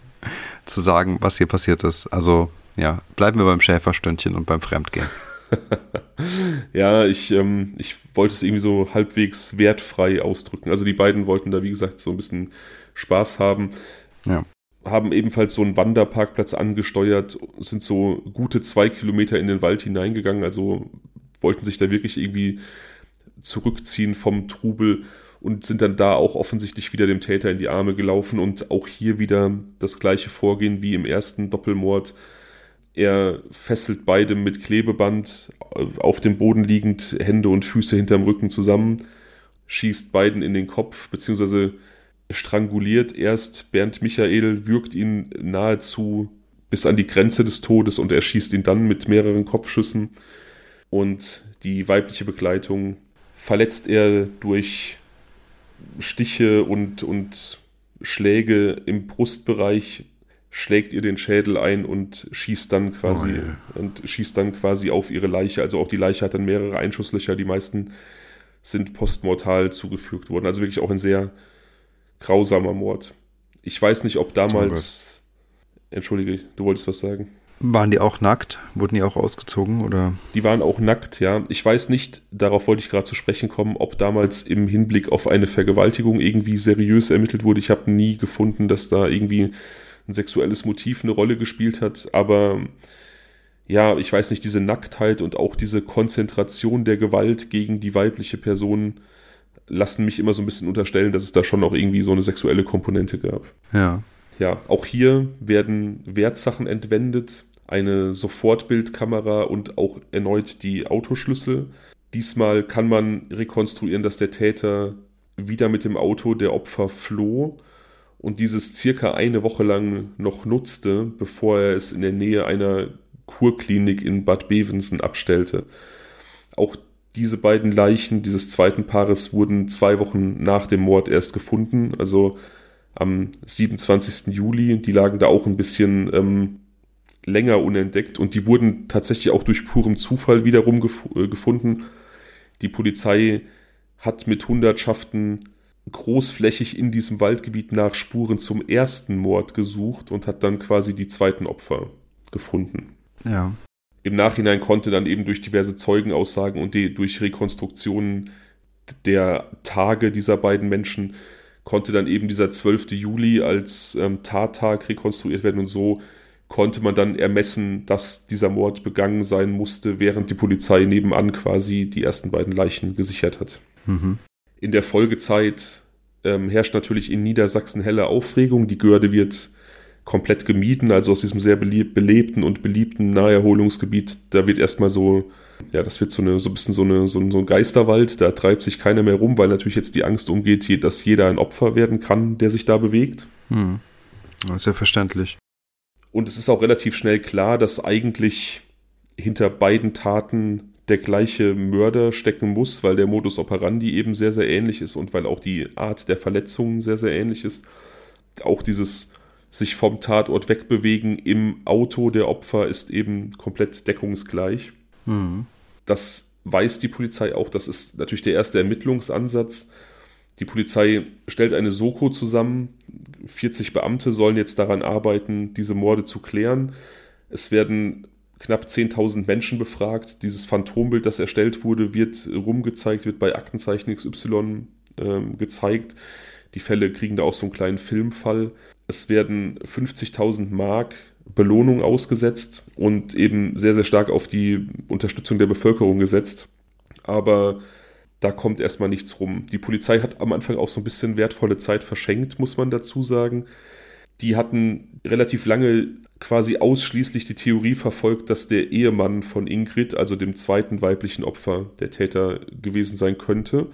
[LAUGHS] zu sagen, was hier passiert ist. Also, ja, bleiben wir beim Schäferstündchen und beim Fremdgehen. [LAUGHS] ja, ich, ähm, ich wollte es irgendwie so halbwegs wertfrei ausdrücken. Also die beiden wollten da, wie gesagt, so ein bisschen Spaß haben. Ja. Haben ebenfalls so einen Wanderparkplatz angesteuert, sind so gute zwei Kilometer in den Wald hineingegangen, also wollten sich da wirklich irgendwie zurückziehen vom Trubel und sind dann da auch offensichtlich wieder dem Täter in die Arme gelaufen und auch hier wieder das gleiche Vorgehen wie im ersten Doppelmord. Er fesselt beide mit Klebeband auf dem Boden liegend, Hände und Füße hinterm Rücken zusammen, schießt beiden in den Kopf, beziehungsweise stranguliert erst Bernd Michael, würgt ihn nahezu bis an die Grenze des Todes und erschießt ihn dann mit mehreren Kopfschüssen. Und die weibliche Begleitung verletzt er durch Stiche und, und Schläge im Brustbereich, schlägt ihr den Schädel ein und schießt dann quasi oh, yeah. und schießt dann quasi auf ihre Leiche. Also auch die Leiche hat dann mehrere Einschusslöcher, die meisten sind postmortal zugefügt worden. Also wirklich auch ein sehr grausamer Mord. Ich weiß nicht, ob damals. Oh Entschuldige, du wolltest was sagen. Waren die auch nackt? Wurden die auch ausgezogen oder? Die waren auch nackt, ja. Ich weiß nicht, darauf wollte ich gerade zu sprechen kommen, ob damals im Hinblick auf eine Vergewaltigung irgendwie seriös ermittelt wurde. Ich habe nie gefunden, dass da irgendwie ein sexuelles Motiv eine Rolle gespielt hat, aber ja, ich weiß nicht, diese Nacktheit und auch diese Konzentration der Gewalt gegen die weibliche Person lassen mich immer so ein bisschen unterstellen, dass es da schon auch irgendwie so eine sexuelle Komponente gab. Ja. Ja, auch hier werden Wertsachen entwendet, eine Sofortbildkamera und auch erneut die Autoschlüssel. Diesmal kann man rekonstruieren, dass der Täter wieder mit dem Auto der Opfer floh und dieses circa eine Woche lang noch nutzte, bevor er es in der Nähe einer Kurklinik in Bad Bevensen abstellte. Auch diese beiden Leichen dieses zweiten Paares wurden zwei Wochen nach dem Mord erst gefunden, also am 27. Juli. Die lagen da auch ein bisschen ähm, länger unentdeckt und die wurden tatsächlich auch durch purem Zufall wiederum gef äh, gefunden. Die Polizei hat mit Hundertschaften großflächig in diesem Waldgebiet nach Spuren zum ersten Mord gesucht und hat dann quasi die zweiten Opfer gefunden. Ja. Im Nachhinein konnte dann eben durch diverse Zeugenaussagen und die, durch Rekonstruktionen der Tage dieser beiden Menschen konnte dann eben dieser 12. Juli als ähm, Tattag rekonstruiert werden und so konnte man dann ermessen, dass dieser Mord begangen sein musste, während die Polizei nebenan quasi die ersten beiden Leichen gesichert hat. Mhm. In der Folgezeit ähm, herrscht natürlich in Niedersachsen helle Aufregung. Die Görde wird komplett gemieden, also aus diesem sehr belebten und beliebten Naherholungsgebiet, da wird erstmal so, ja, das wird so, eine, so ein bisschen so, eine, so, ein, so ein Geisterwald, da treibt sich keiner mehr rum, weil natürlich jetzt die Angst umgeht, dass jeder ein Opfer werden kann, der sich da bewegt. Hm. Ja verständlich. Und es ist auch relativ schnell klar, dass eigentlich hinter beiden Taten der gleiche Mörder stecken muss, weil der Modus operandi eben sehr, sehr ähnlich ist und weil auch die Art der Verletzungen sehr, sehr ähnlich ist. Auch dieses sich vom Tatort wegbewegen im Auto der Opfer ist eben komplett deckungsgleich. Mhm. Das weiß die Polizei auch. Das ist natürlich der erste Ermittlungsansatz. Die Polizei stellt eine Soko zusammen. 40 Beamte sollen jetzt daran arbeiten, diese Morde zu klären. Es werden knapp 10.000 Menschen befragt. Dieses Phantombild, das erstellt wurde, wird rumgezeigt, wird bei Aktenzeichen XY äh, gezeigt. Die Fälle kriegen da auch so einen kleinen Filmfall. Es werden 50.000 Mark Belohnung ausgesetzt und eben sehr, sehr stark auf die Unterstützung der Bevölkerung gesetzt. Aber da kommt erstmal nichts rum. Die Polizei hat am Anfang auch so ein bisschen wertvolle Zeit verschenkt, muss man dazu sagen. Die hatten relativ lange quasi ausschließlich die Theorie verfolgt, dass der Ehemann von Ingrid, also dem zweiten weiblichen Opfer, der Täter gewesen sein könnte.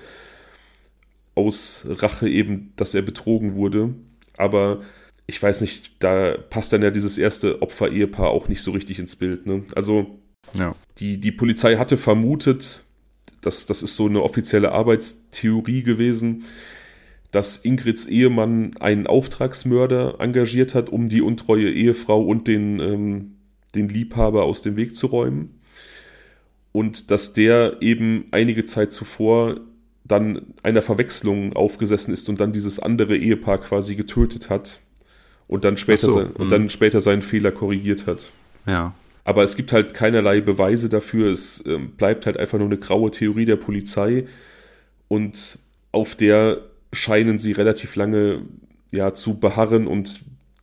Aus Rache eben, dass er betrogen wurde. Aber ich weiß nicht, da passt dann ja dieses erste Opfer-Ehepaar auch nicht so richtig ins Bild. Ne? Also ja. die, die Polizei hatte vermutet, dass das ist so eine offizielle Arbeitstheorie gewesen, dass Ingrids Ehemann einen Auftragsmörder engagiert hat, um die untreue Ehefrau und den, ähm, den Liebhaber aus dem Weg zu räumen. Und dass der eben einige Zeit zuvor dann einer Verwechslung aufgesessen ist und dann dieses andere Ehepaar quasi getötet hat und dann später, so, sein, und dann mhm. später seinen Fehler korrigiert hat. Ja. Aber es gibt halt keinerlei Beweise dafür. Es äh, bleibt halt einfach nur eine graue Theorie der Polizei und auf der scheinen sie relativ lange ja, zu beharren und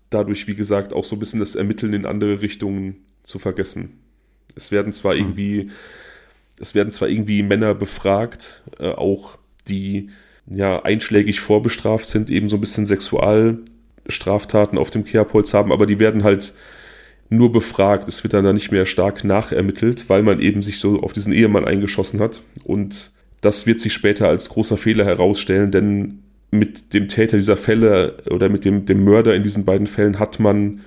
dadurch, wie gesagt, auch so ein bisschen das Ermitteln in andere Richtungen zu vergessen. Es werden zwar mhm. irgendwie, es werden zwar irgendwie Männer befragt, äh, auch die ja einschlägig vorbestraft sind, eben so ein bisschen Sexualstraftaten auf dem Kehrpolz haben, aber die werden halt nur befragt. Es wird dann da nicht mehr stark nachermittelt, weil man eben sich so auf diesen Ehemann eingeschossen hat. Und das wird sich später als großer Fehler herausstellen, denn mit dem Täter dieser Fälle oder mit dem, dem Mörder in diesen beiden Fällen hat man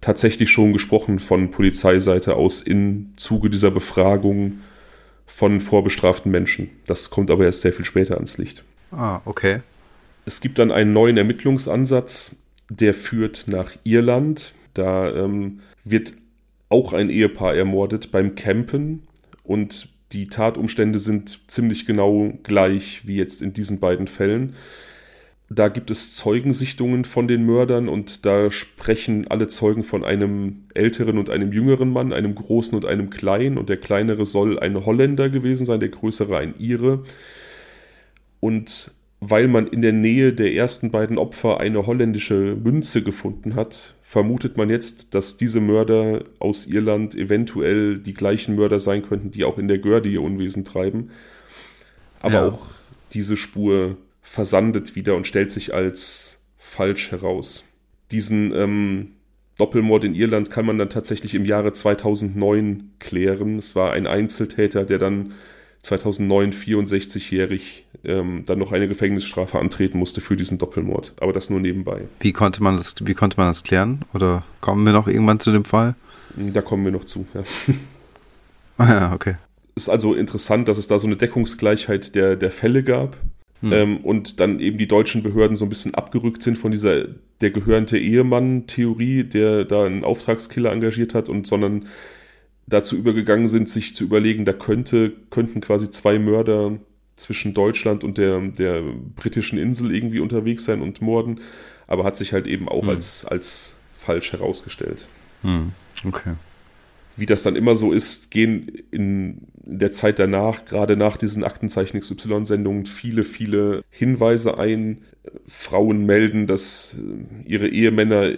tatsächlich schon gesprochen von Polizeiseite aus im Zuge dieser Befragung von vorbestraften Menschen. Das kommt aber erst sehr viel später ans Licht. Ah, okay. Es gibt dann einen neuen Ermittlungsansatz, der führt nach Irland. Da ähm, wird auch ein Ehepaar ermordet beim Campen und die Tatumstände sind ziemlich genau gleich wie jetzt in diesen beiden Fällen. Da gibt es Zeugensichtungen von den Mördern und da sprechen alle Zeugen von einem älteren und einem jüngeren Mann, einem großen und einem kleinen. Und der kleinere soll ein Holländer gewesen sein, der größere ein Ire. Und weil man in der Nähe der ersten beiden Opfer eine holländische Münze gefunden hat, vermutet man jetzt, dass diese Mörder aus Irland eventuell die gleichen Mörder sein könnten, die auch in der Görde ihr Unwesen treiben. Aber ja. auch diese Spur versandet wieder und stellt sich als falsch heraus. Diesen ähm, Doppelmord in Irland kann man dann tatsächlich im Jahre 2009 klären. Es war ein Einzeltäter, der dann 2009 64-jährig ähm, dann noch eine Gefängnisstrafe antreten musste für diesen Doppelmord. Aber das nur nebenbei. Wie konnte man das, wie konnte man das klären? Oder kommen wir noch irgendwann zu dem Fall? Da kommen wir noch zu, ja. [LAUGHS] Ah ja, okay. Ist also interessant, dass es da so eine Deckungsgleichheit der, der Fälle gab. Hm. Ähm, und dann eben die deutschen Behörden so ein bisschen abgerückt sind von dieser der gehörnte Ehemann-Theorie, der da einen Auftragskiller engagiert hat, und sondern dazu übergegangen sind, sich zu überlegen, da könnte, könnten quasi zwei Mörder zwischen Deutschland und der, der britischen Insel irgendwie unterwegs sein und morden, aber hat sich halt eben auch hm. als, als falsch herausgestellt. Hm. Okay wie das dann immer so ist, gehen in der Zeit danach, gerade nach diesen Aktenzeichen XY-Sendungen, viele, viele Hinweise ein. Frauen melden, dass ihre Ehemänner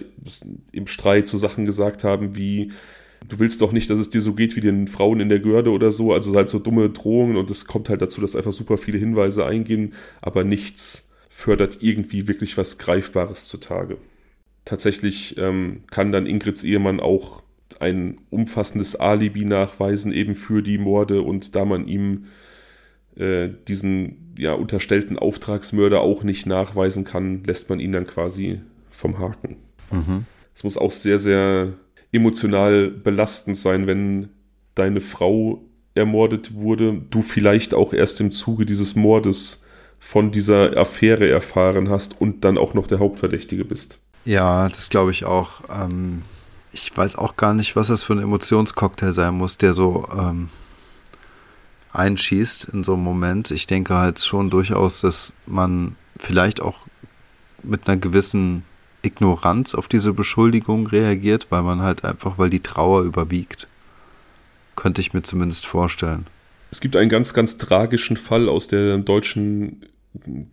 im Streit so Sachen gesagt haben wie, du willst doch nicht, dass es dir so geht wie den Frauen in der Görde oder so, also halt so dumme Drohungen und es kommt halt dazu, dass einfach super viele Hinweise eingehen, aber nichts fördert irgendwie wirklich was Greifbares zutage. Tatsächlich ähm, kann dann Ingrids Ehemann auch ein umfassendes Alibi nachweisen, eben für die Morde und da man ihm äh, diesen ja, unterstellten Auftragsmörder auch nicht nachweisen kann, lässt man ihn dann quasi vom Haken. Mhm. Es muss auch sehr, sehr emotional belastend sein, wenn deine Frau ermordet wurde, du vielleicht auch erst im Zuge dieses Mordes von dieser Affäre erfahren hast und dann auch noch der Hauptverdächtige bist. Ja, das glaube ich auch. Ähm, ich weiß auch gar nicht, was das für ein Emotionscocktail sein muss, der so ähm, einschießt in so einem Moment. Ich denke halt schon durchaus, dass man vielleicht auch mit einer gewissen Ignoranz auf diese Beschuldigung reagiert, weil man halt einfach, weil die Trauer überwiegt. Könnte ich mir zumindest vorstellen. Es gibt einen ganz, ganz tragischen Fall aus der deutschen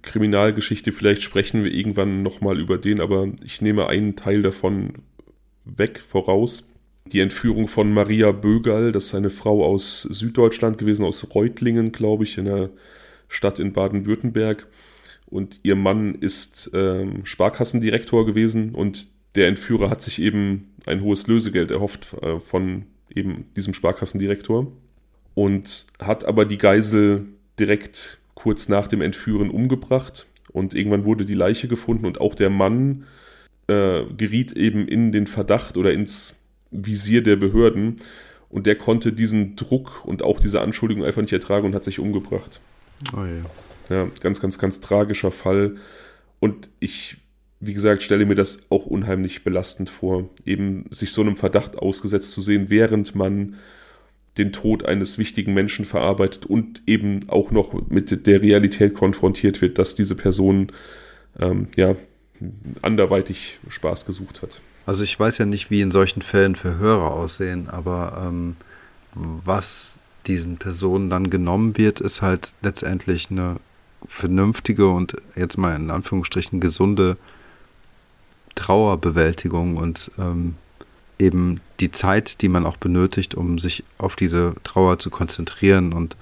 Kriminalgeschichte. Vielleicht sprechen wir irgendwann nochmal über den, aber ich nehme einen Teil davon weg voraus. Die Entführung von Maria Bögerl, das ist eine Frau aus Süddeutschland gewesen, aus Reutlingen, glaube ich, in einer Stadt in Baden-Württemberg. Und ihr Mann ist ähm, Sparkassendirektor gewesen und der Entführer hat sich eben ein hohes Lösegeld erhofft äh, von eben diesem Sparkassendirektor und hat aber die Geisel direkt kurz nach dem Entführen umgebracht und irgendwann wurde die Leiche gefunden und auch der Mann äh, geriet eben in den Verdacht oder ins Visier der Behörden und der konnte diesen Druck und auch diese Anschuldigung einfach nicht ertragen und hat sich umgebracht. Oh ja. Ja, ganz, ganz, ganz tragischer Fall. Und ich, wie gesagt, stelle mir das auch unheimlich belastend vor, eben sich so einem Verdacht ausgesetzt zu sehen, während man den Tod eines wichtigen Menschen verarbeitet und eben auch noch mit der Realität konfrontiert wird, dass diese Person ähm, ja anderweitig Spaß gesucht hat. Also ich weiß ja nicht, wie in solchen Fällen Verhöre aussehen, aber ähm, was diesen Personen dann genommen wird, ist halt letztendlich eine vernünftige und jetzt mal in Anführungsstrichen gesunde Trauerbewältigung und ähm, eben die Zeit, die man auch benötigt, um sich auf diese Trauer zu konzentrieren und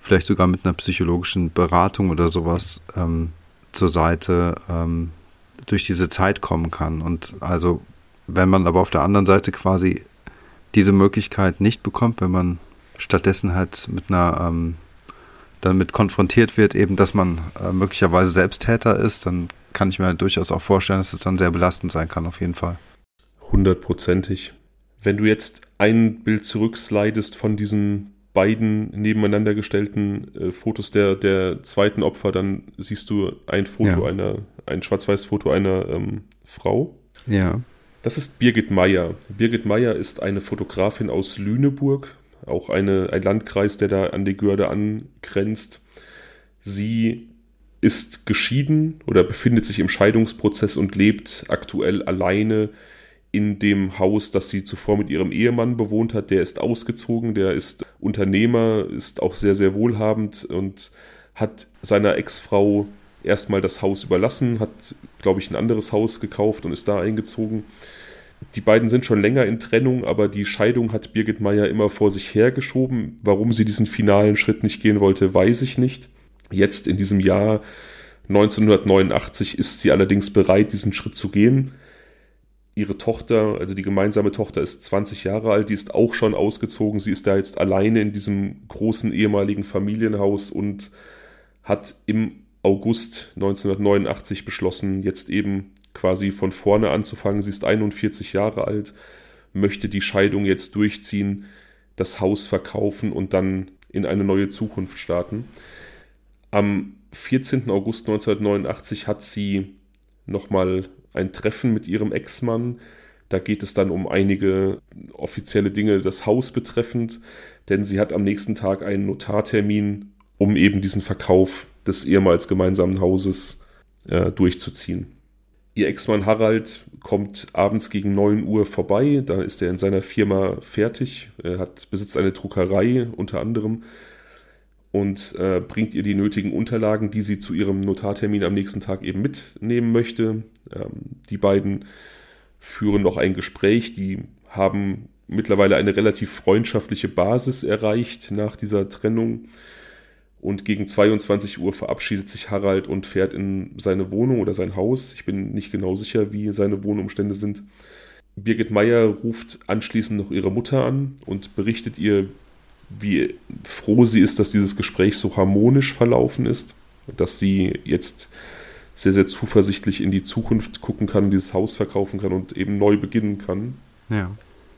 vielleicht sogar mit einer psychologischen Beratung oder sowas ähm, zur Seite ähm, durch diese Zeit kommen kann. Und also wenn man aber auf der anderen Seite quasi diese Möglichkeit nicht bekommt, wenn man stattdessen halt mit einer ähm, damit konfrontiert wird, eben, dass man äh, möglicherweise Selbsttäter ist, dann kann ich mir halt durchaus auch vorstellen, dass es dann sehr belastend sein kann, auf jeden Fall. Hundertprozentig. Wenn du jetzt ein Bild zurückslidest von diesen beiden nebeneinander gestellten äh, Fotos der, der zweiten Opfer, dann siehst du ein Foto ja. einer, ein Schwarz-Weiß-Foto einer ähm, Frau. Ja. Das ist Birgit Meyer. Birgit Meyer ist eine Fotografin aus Lüneburg, auch eine, ein Landkreis, der da an die Görde angrenzt. Sie ist geschieden oder befindet sich im Scheidungsprozess und lebt aktuell alleine in dem Haus, das sie zuvor mit ihrem Ehemann bewohnt hat. Der ist ausgezogen, der ist Unternehmer, ist auch sehr, sehr wohlhabend und hat seiner Ex-Frau erstmal das Haus überlassen, hat, glaube ich, ein anderes Haus gekauft und ist da eingezogen. Die beiden sind schon länger in Trennung, aber die Scheidung hat Birgit Meyer immer vor sich hergeschoben. Warum sie diesen finalen Schritt nicht gehen wollte, weiß ich nicht. Jetzt in diesem Jahr 1989 ist sie allerdings bereit, diesen Schritt zu gehen. Ihre Tochter, also die gemeinsame Tochter, ist 20 Jahre alt, die ist auch schon ausgezogen. Sie ist da jetzt alleine in diesem großen ehemaligen Familienhaus und hat im August 1989 beschlossen, jetzt eben quasi von vorne anzufangen. Sie ist 41 Jahre alt, möchte die Scheidung jetzt durchziehen, das Haus verkaufen und dann in eine neue Zukunft starten. Am 14. August 1989 hat sie nochmal ein Treffen mit ihrem Ex-Mann. Da geht es dann um einige offizielle Dinge das Haus betreffend, denn sie hat am nächsten Tag einen Notartermin, um eben diesen Verkauf des ehemals gemeinsamen Hauses äh, durchzuziehen. Ihr Ex-Mann Harald kommt abends gegen 9 Uhr vorbei, da ist er in seiner Firma fertig, er hat, besitzt eine Druckerei unter anderem und äh, bringt ihr die nötigen Unterlagen, die sie zu ihrem Notartermin am nächsten Tag eben mitnehmen möchte. Ähm, die beiden führen noch ein Gespräch, die haben mittlerweile eine relativ freundschaftliche Basis erreicht nach dieser Trennung und gegen 22 Uhr verabschiedet sich Harald und fährt in seine Wohnung oder sein Haus. Ich bin nicht genau sicher, wie seine Wohnumstände sind. Birgit Meyer ruft anschließend noch ihre Mutter an und berichtet ihr, wie froh sie ist, dass dieses Gespräch so harmonisch verlaufen ist, dass sie jetzt sehr, sehr zuversichtlich in die Zukunft gucken kann, dieses Haus verkaufen kann und eben neu beginnen kann. Ja.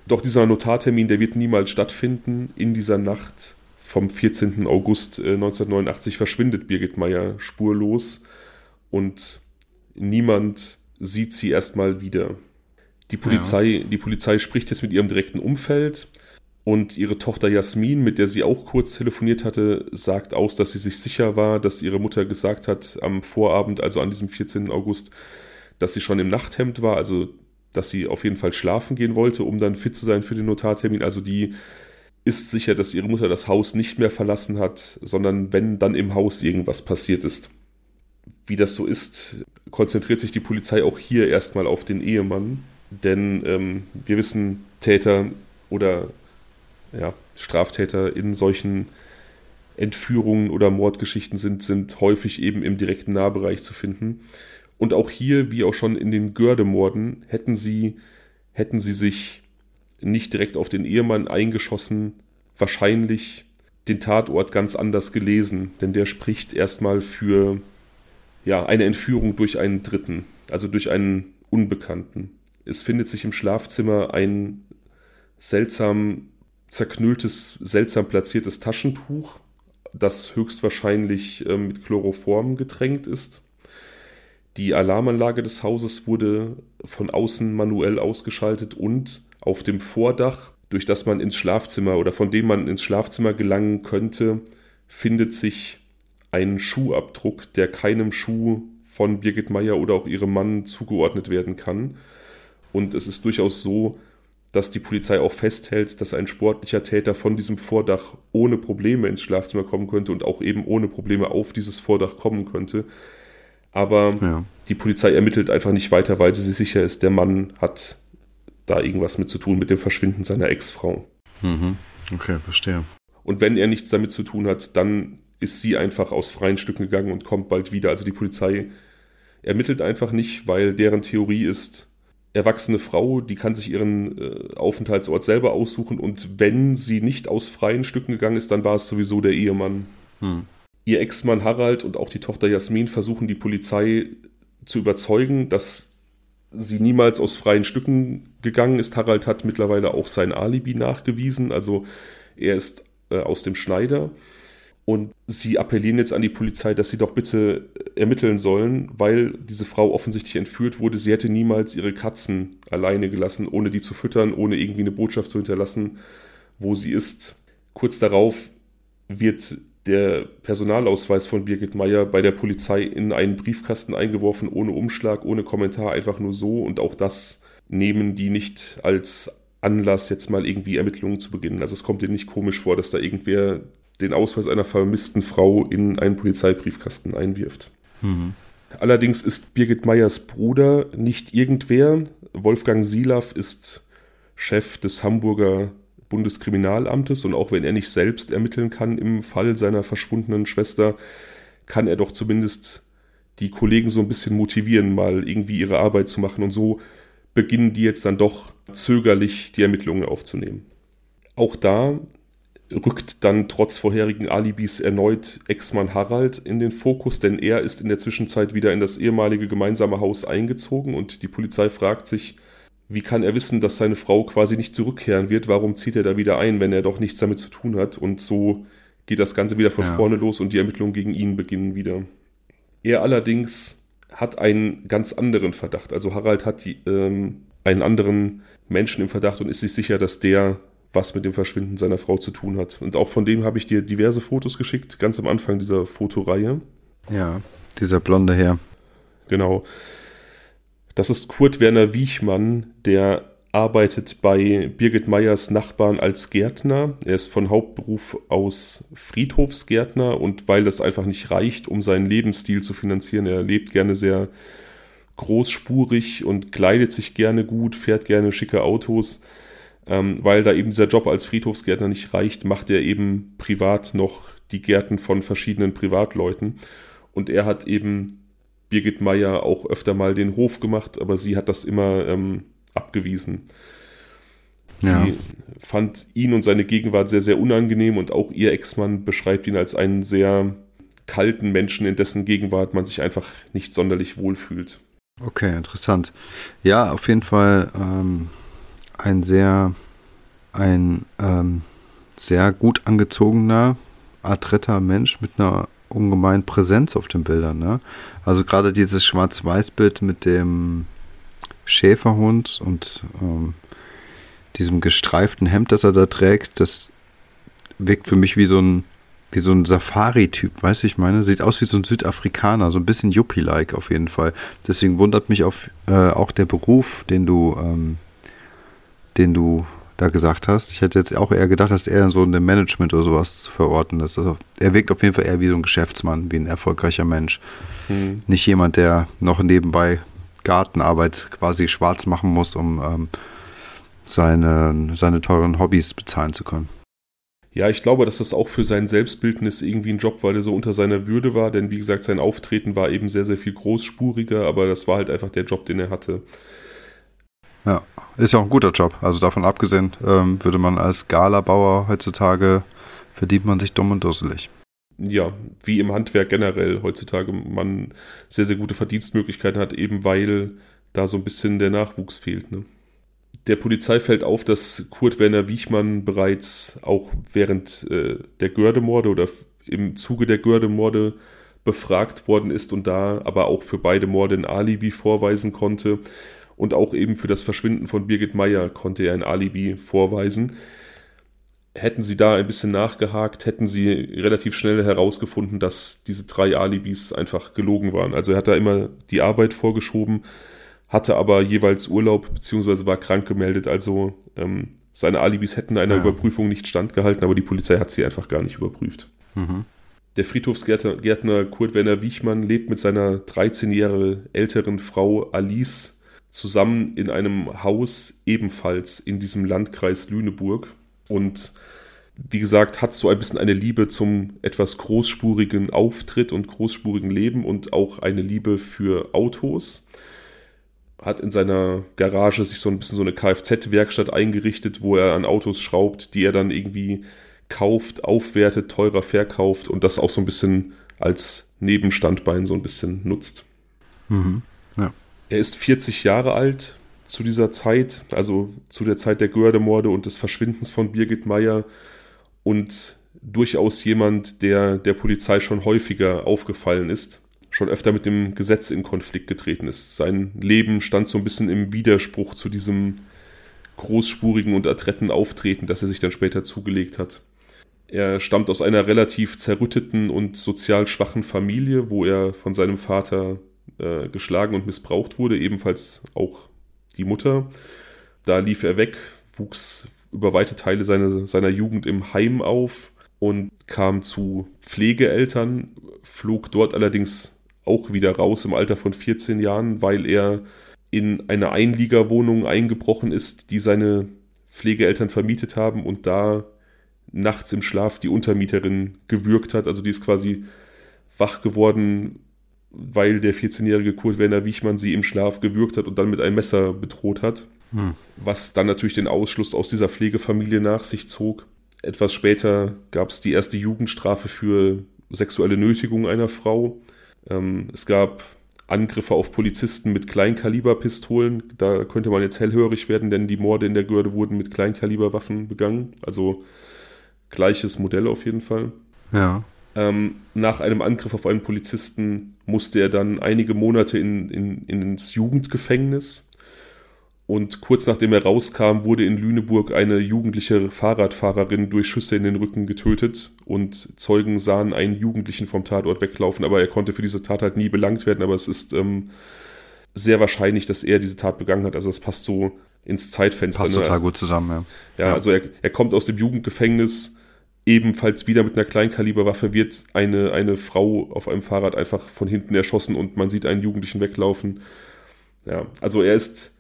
Doch dieser Notartermin, der wird niemals stattfinden. In dieser Nacht vom 14. August 1989 äh, verschwindet Birgit Meyer spurlos und niemand sieht sie erstmal wieder. Die Polizei, ja. die Polizei spricht jetzt mit ihrem direkten Umfeld und ihre Tochter Jasmin, mit der sie auch kurz telefoniert hatte, sagt aus, dass sie sich sicher war, dass ihre Mutter gesagt hat am Vorabend, also an diesem 14. August, dass sie schon im Nachthemd war, also dass sie auf jeden Fall schlafen gehen wollte, um dann fit zu sein für den Notartermin. Also die ist sicher, dass ihre Mutter das Haus nicht mehr verlassen hat, sondern wenn dann im Haus irgendwas passiert ist. Wie das so ist, konzentriert sich die Polizei auch hier erstmal auf den Ehemann, denn ähm, wir wissen, Täter oder ja, Straftäter in solchen Entführungen oder Mordgeschichten sind, sind häufig eben im direkten Nahbereich zu finden. Und auch hier, wie auch schon in den Gördemorden, hätten sie, hätten sie sich nicht direkt auf den Ehemann eingeschossen, wahrscheinlich den Tatort ganz anders gelesen, denn der spricht erstmal für ja, eine Entführung durch einen Dritten, also durch einen Unbekannten. Es findet sich im Schlafzimmer ein seltsam zerknülltes, seltsam platziertes Taschentuch, das höchstwahrscheinlich äh, mit Chloroform getränkt ist. Die Alarmanlage des Hauses wurde von außen manuell ausgeschaltet und auf dem Vordach, durch das man ins Schlafzimmer oder von dem man ins Schlafzimmer gelangen könnte, findet sich ein Schuhabdruck, der keinem Schuh von Birgit Meyer oder auch ihrem Mann zugeordnet werden kann. Und es ist durchaus so, dass die Polizei auch festhält, dass ein sportlicher Täter von diesem Vordach ohne Probleme ins Schlafzimmer kommen könnte und auch eben ohne Probleme auf dieses Vordach kommen könnte. Aber ja. die Polizei ermittelt einfach nicht weiter, weil sie sich sicher ist, der Mann hat da irgendwas mit zu tun mit dem Verschwinden seiner Ex-Frau. Mhm. Okay, verstehe. Und wenn er nichts damit zu tun hat, dann ist sie einfach aus freien Stücken gegangen und kommt bald wieder. Also die Polizei ermittelt einfach nicht, weil deren Theorie ist, erwachsene Frau, die kann sich ihren äh, Aufenthaltsort selber aussuchen und wenn sie nicht aus freien Stücken gegangen ist, dann war es sowieso der Ehemann. Hm. Ihr Ex-Mann Harald und auch die Tochter Jasmin versuchen die Polizei zu überzeugen, dass sie niemals aus freien Stücken gegangen ist. Harald hat mittlerweile auch sein Alibi nachgewiesen, also er ist äh, aus dem Schneider. Und sie appellieren jetzt an die Polizei, dass sie doch bitte ermitteln sollen, weil diese Frau offensichtlich entführt wurde. Sie hätte niemals ihre Katzen alleine gelassen, ohne die zu füttern, ohne irgendwie eine Botschaft zu hinterlassen, wo sie ist. Kurz darauf wird der Personalausweis von Birgit Meyer bei der Polizei in einen Briefkasten eingeworfen, ohne Umschlag, ohne Kommentar, einfach nur so. Und auch das nehmen die nicht als Anlass, jetzt mal irgendwie Ermittlungen zu beginnen. Also es kommt ihnen nicht komisch vor, dass da irgendwer den Ausweis einer vermissten Frau in einen Polizeibriefkasten einwirft. Mhm. Allerdings ist Birgit Meyers Bruder nicht irgendwer. Wolfgang Silaff ist Chef des Hamburger Bundeskriminalamtes und auch wenn er nicht selbst ermitteln kann im Fall seiner verschwundenen Schwester, kann er doch zumindest die Kollegen so ein bisschen motivieren, mal irgendwie ihre Arbeit zu machen und so beginnen die jetzt dann doch zögerlich die Ermittlungen aufzunehmen. Auch da rückt dann trotz vorherigen Alibis erneut Ex-Mann Harald in den Fokus, denn er ist in der Zwischenzeit wieder in das ehemalige gemeinsame Haus eingezogen und die Polizei fragt sich, wie kann er wissen, dass seine Frau quasi nicht zurückkehren wird? Warum zieht er da wieder ein, wenn er doch nichts damit zu tun hat? Und so geht das Ganze wieder von ja. vorne los und die Ermittlungen gegen ihn beginnen wieder. Er allerdings hat einen ganz anderen Verdacht. Also Harald hat die, ähm, einen anderen Menschen im Verdacht und ist sich sicher, dass der was mit dem Verschwinden seiner Frau zu tun hat. Und auch von dem habe ich dir diverse Fotos geschickt, ganz am Anfang dieser Fotoreihe. Ja, dieser blonde Herr. Genau. Das ist Kurt Werner Wiechmann, der arbeitet bei Birgit Meyers Nachbarn als Gärtner. Er ist von Hauptberuf aus Friedhofsgärtner und weil das einfach nicht reicht, um seinen Lebensstil zu finanzieren, er lebt gerne sehr großspurig und kleidet sich gerne gut, fährt gerne schicke Autos, ähm, weil da eben dieser Job als Friedhofsgärtner nicht reicht, macht er eben privat noch die Gärten von verschiedenen Privatleuten. Und er hat eben Birgit Meyer auch öfter mal den Hof gemacht, aber sie hat das immer ähm, abgewiesen. Sie ja. fand ihn und seine Gegenwart sehr, sehr unangenehm und auch ihr Ex-Mann beschreibt ihn als einen sehr kalten Menschen, in dessen Gegenwart man sich einfach nicht sonderlich wohlfühlt. Okay, interessant. Ja, auf jeden Fall ähm, ein sehr, ein ähm, sehr gut angezogener, adretter Mensch mit einer ungemeinen Präsenz auf den Bildern. Ne? Also gerade dieses Schwarz-Weiß-Bild mit dem Schäferhund und ähm, diesem gestreiften Hemd, das er da trägt, das wirkt für mich wie so ein wie so ein Safari-Typ, weißt du, ich meine? Sieht aus wie so ein Südafrikaner, so ein bisschen Yuppie-like auf jeden Fall. Deswegen wundert mich auf, äh, auch der Beruf, den du ähm, den du da gesagt hast. Ich hätte jetzt auch eher gedacht, dass er so ein Management oder sowas zu verorten ist. Also er wirkt auf jeden Fall eher wie so ein Geschäftsmann, wie ein erfolgreicher Mensch. Hm. Nicht jemand, der noch nebenbei Gartenarbeit quasi schwarz machen muss, um ähm, seine, seine teuren Hobbys bezahlen zu können. Ja, ich glaube, dass das auch für sein Selbstbildnis irgendwie ein Job, weil er so unter seiner Würde war, denn wie gesagt, sein Auftreten war eben sehr, sehr viel großspuriger, aber das war halt einfach der Job, den er hatte. Ja, ist ja auch ein guter Job. Also davon abgesehen, ähm, würde man als Galabauer heutzutage verdient man sich dumm und dusselig. Ja, wie im Handwerk generell heutzutage man sehr, sehr gute Verdienstmöglichkeiten hat, eben weil da so ein bisschen der Nachwuchs fehlt. Ne? Der Polizei fällt auf, dass Kurt Werner Wiechmann bereits auch während äh, der Gördemorde oder im Zuge der Gördemorde befragt worden ist und da aber auch für beide Morde ein Alibi vorweisen konnte. Und auch eben für das Verschwinden von Birgit Meyer konnte er ein Alibi vorweisen. Hätten sie da ein bisschen nachgehakt, hätten sie relativ schnell herausgefunden, dass diese drei Alibis einfach gelogen waren. Also er hat da immer die Arbeit vorgeschoben, hatte aber jeweils Urlaub beziehungsweise war krank gemeldet. Also ähm, seine Alibis hätten einer ja. Überprüfung nicht standgehalten, aber die Polizei hat sie einfach gar nicht überprüft. Mhm. Der Friedhofsgärtner Kurt Werner Wiechmann lebt mit seiner 13 Jahre älteren Frau Alice zusammen in einem Haus ebenfalls in diesem Landkreis Lüneburg und wie gesagt, hat so ein bisschen eine Liebe zum etwas großspurigen Auftritt und großspurigen Leben und auch eine Liebe für Autos. Hat in seiner Garage sich so ein bisschen so eine Kfz-Werkstatt eingerichtet, wo er an Autos schraubt, die er dann irgendwie kauft, aufwertet, teurer verkauft und das auch so ein bisschen als Nebenstandbein so ein bisschen nutzt. Mhm. Er ist 40 Jahre alt zu dieser Zeit, also zu der Zeit der Gördemorde und des Verschwindens von Birgit Meyer und durchaus jemand, der der Polizei schon häufiger aufgefallen ist, schon öfter mit dem Gesetz in Konflikt getreten ist. Sein Leben stand so ein bisschen im Widerspruch zu diesem großspurigen und adretten Auftreten, das er sich dann später zugelegt hat. Er stammt aus einer relativ zerrütteten und sozial schwachen Familie, wo er von seinem Vater äh, geschlagen und missbraucht wurde, ebenfalls auch die Mutter. Da lief er weg, wuchs über weite Teile seiner, seiner Jugend im Heim auf und kam zu Pflegeeltern, flog dort allerdings auch wieder raus im Alter von 14 Jahren, weil er in eine Einliegerwohnung eingebrochen ist, die seine Pflegeeltern vermietet haben und da nachts im Schlaf die Untermieterin gewürgt hat. Also die ist quasi wach geworden, weil der 14-jährige Kurt Werner Wiechmann sie im Schlaf gewürgt hat und dann mit einem Messer bedroht hat. Hm. Was dann natürlich den Ausschluss aus dieser Pflegefamilie nach sich zog. Etwas später gab es die erste Jugendstrafe für sexuelle Nötigung einer Frau. Ähm, es gab Angriffe auf Polizisten mit Kleinkaliberpistolen. Da könnte man jetzt hellhörig werden, denn die Morde in der Görde wurden mit Kleinkaliberwaffen begangen. Also Gleiches Modell auf jeden Fall. Ja. Ähm, nach einem Angriff auf einen Polizisten musste er dann einige Monate in, in, ins Jugendgefängnis. Und kurz nachdem er rauskam, wurde in Lüneburg eine jugendliche Fahrradfahrerin durch Schüsse in den Rücken getötet und Zeugen sahen einen Jugendlichen vom Tatort weglaufen, aber er konnte für diese Tat halt nie belangt werden, aber es ist ähm, sehr wahrscheinlich, dass er diese Tat begangen hat. Also es passt so ins Zeitfenster. Passt ne? total gut zusammen, ja. Ja, ja. also er, er kommt aus dem Jugendgefängnis, ebenfalls wieder mit einer Kleinkaliberwaffe wird eine, eine Frau auf einem Fahrrad einfach von hinten erschossen und man sieht einen Jugendlichen weglaufen. Ja, also er ist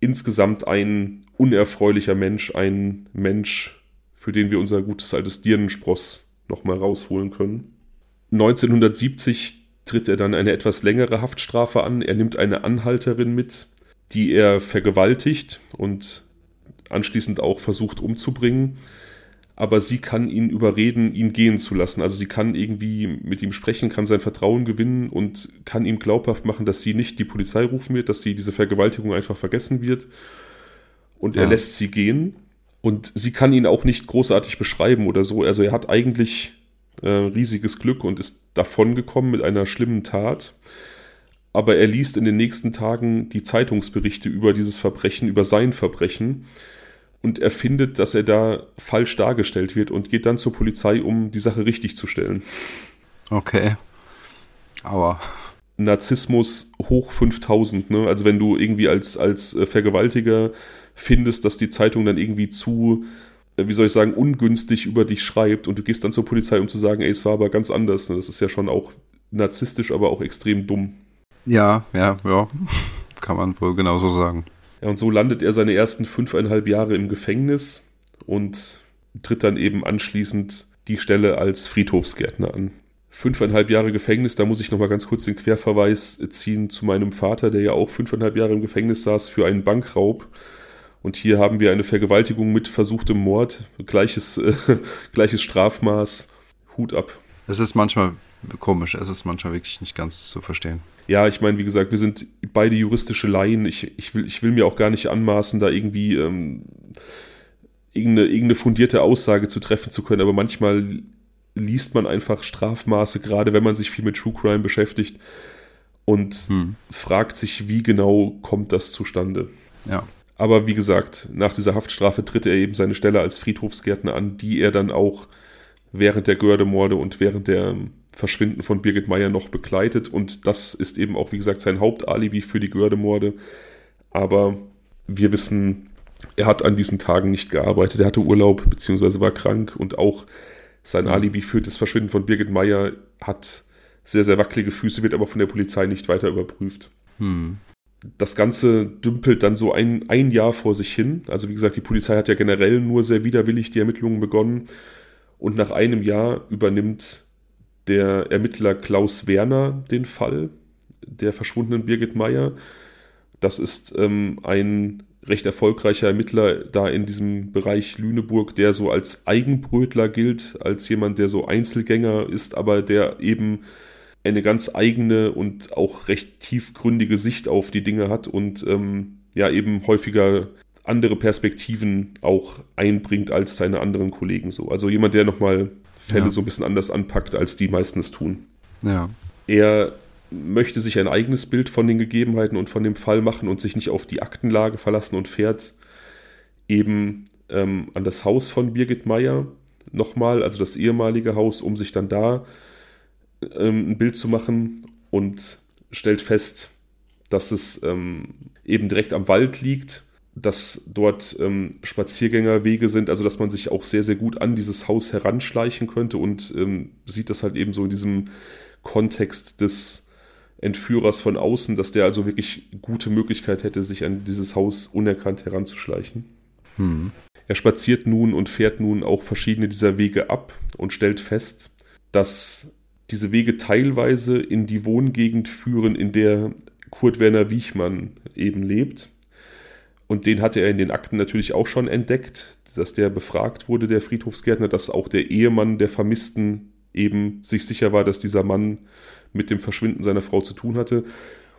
insgesamt ein unerfreulicher Mensch, ein Mensch, für den wir unser gutes altes Dirnenspross nochmal rausholen können. 1970 tritt er dann eine etwas längere Haftstrafe an. Er nimmt eine Anhalterin mit, die er vergewaltigt und anschließend auch versucht umzubringen aber sie kann ihn überreden, ihn gehen zu lassen. Also sie kann irgendwie mit ihm sprechen, kann sein Vertrauen gewinnen und kann ihm glaubhaft machen, dass sie nicht die Polizei rufen wird, dass sie diese Vergewaltigung einfach vergessen wird. Und ja. er lässt sie gehen. Und sie kann ihn auch nicht großartig beschreiben oder so. Also er hat eigentlich äh, riesiges Glück und ist davongekommen mit einer schlimmen Tat. Aber er liest in den nächsten Tagen die Zeitungsberichte über dieses Verbrechen, über sein Verbrechen und er findet, dass er da falsch dargestellt wird und geht dann zur Polizei, um die Sache richtig zu stellen. Okay. Aber. Narzissmus hoch 5000, ne? Also wenn du irgendwie als, als äh, Vergewaltiger findest, dass die Zeitung dann irgendwie zu, äh, wie soll ich sagen, ungünstig über dich schreibt und du gehst dann zur Polizei, um zu sagen, ey, es war aber ganz anders. Ne? Das ist ja schon auch narzisstisch, aber auch extrem dumm. Ja, ja, ja. [LAUGHS] Kann man wohl genauso sagen. Ja, und so landet er seine ersten fünfeinhalb Jahre im Gefängnis und tritt dann eben anschließend die Stelle als Friedhofsgärtner an. Fünfeinhalb Jahre Gefängnis, da muss ich nochmal ganz kurz den Querverweis ziehen zu meinem Vater, der ja auch fünfeinhalb Jahre im Gefängnis saß für einen Bankraub. Und hier haben wir eine Vergewaltigung mit versuchtem Mord, gleiches, äh, [LAUGHS] gleiches Strafmaß, Hut ab. Es ist manchmal komisch, es ist manchmal wirklich nicht ganz zu verstehen ja, ich meine, wie gesagt, wir sind beide juristische Laien. Ich, ich, will, ich will mir auch gar nicht anmaßen, da irgendwie ähm, irgendeine, irgendeine fundierte Aussage zu treffen zu können, aber manchmal liest man einfach Strafmaße, gerade wenn man sich viel mit True Crime beschäftigt und hm. fragt sich, wie genau kommt das zustande. Ja. Aber wie gesagt, nach dieser Haftstrafe tritt er eben seine Stelle als Friedhofsgärtner an, die er dann auch während der Gördemorde und während der Verschwinden von Birgit Meyer noch begleitet. Und das ist eben auch, wie gesagt, sein Hauptalibi für die Gördemorde. Aber wir wissen, er hat an diesen Tagen nicht gearbeitet. Er hatte Urlaub bzw. war krank und auch sein. Alibi für das Verschwinden von Birgit Meyer hat sehr, sehr wackelige Füße, wird aber von der Polizei nicht weiter überprüft. Hm. Das Ganze dümpelt dann so ein, ein Jahr vor sich hin. Also wie gesagt, die Polizei hat ja generell nur sehr widerwillig die Ermittlungen begonnen. Und nach einem Jahr übernimmt der Ermittler Klaus Werner den Fall der verschwundenen Birgit Meyer. Das ist ähm, ein recht erfolgreicher Ermittler da in diesem Bereich Lüneburg, der so als Eigenbrötler gilt, als jemand, der so Einzelgänger ist, aber der eben eine ganz eigene und auch recht tiefgründige Sicht auf die Dinge hat und ähm, ja eben häufiger andere Perspektiven auch einbringt als seine anderen Kollegen so. Also jemand, der nochmal Fälle ja. so ein bisschen anders anpackt, als die meisten es tun. Ja. Er möchte sich ein eigenes Bild von den Gegebenheiten und von dem Fall machen und sich nicht auf die Aktenlage verlassen und fährt eben ähm, an das Haus von Birgit Meyer nochmal, also das ehemalige Haus, um sich dann da ähm, ein Bild zu machen und stellt fest, dass es ähm, eben direkt am Wald liegt, dass dort ähm, Spaziergängerwege sind, also dass man sich auch sehr, sehr gut an dieses Haus heranschleichen könnte und ähm, sieht das halt eben so in diesem Kontext des Entführers von außen, dass der also wirklich gute Möglichkeit hätte, sich an dieses Haus unerkannt heranzuschleichen. Hm. Er spaziert nun und fährt nun auch verschiedene dieser Wege ab und stellt fest, dass diese Wege teilweise in die Wohngegend führen, in der Kurt Werner Wiechmann eben lebt. Und den hatte er in den Akten natürlich auch schon entdeckt, dass der befragt wurde, der Friedhofsgärtner, dass auch der Ehemann der Vermissten eben sich sicher war, dass dieser Mann mit dem Verschwinden seiner Frau zu tun hatte.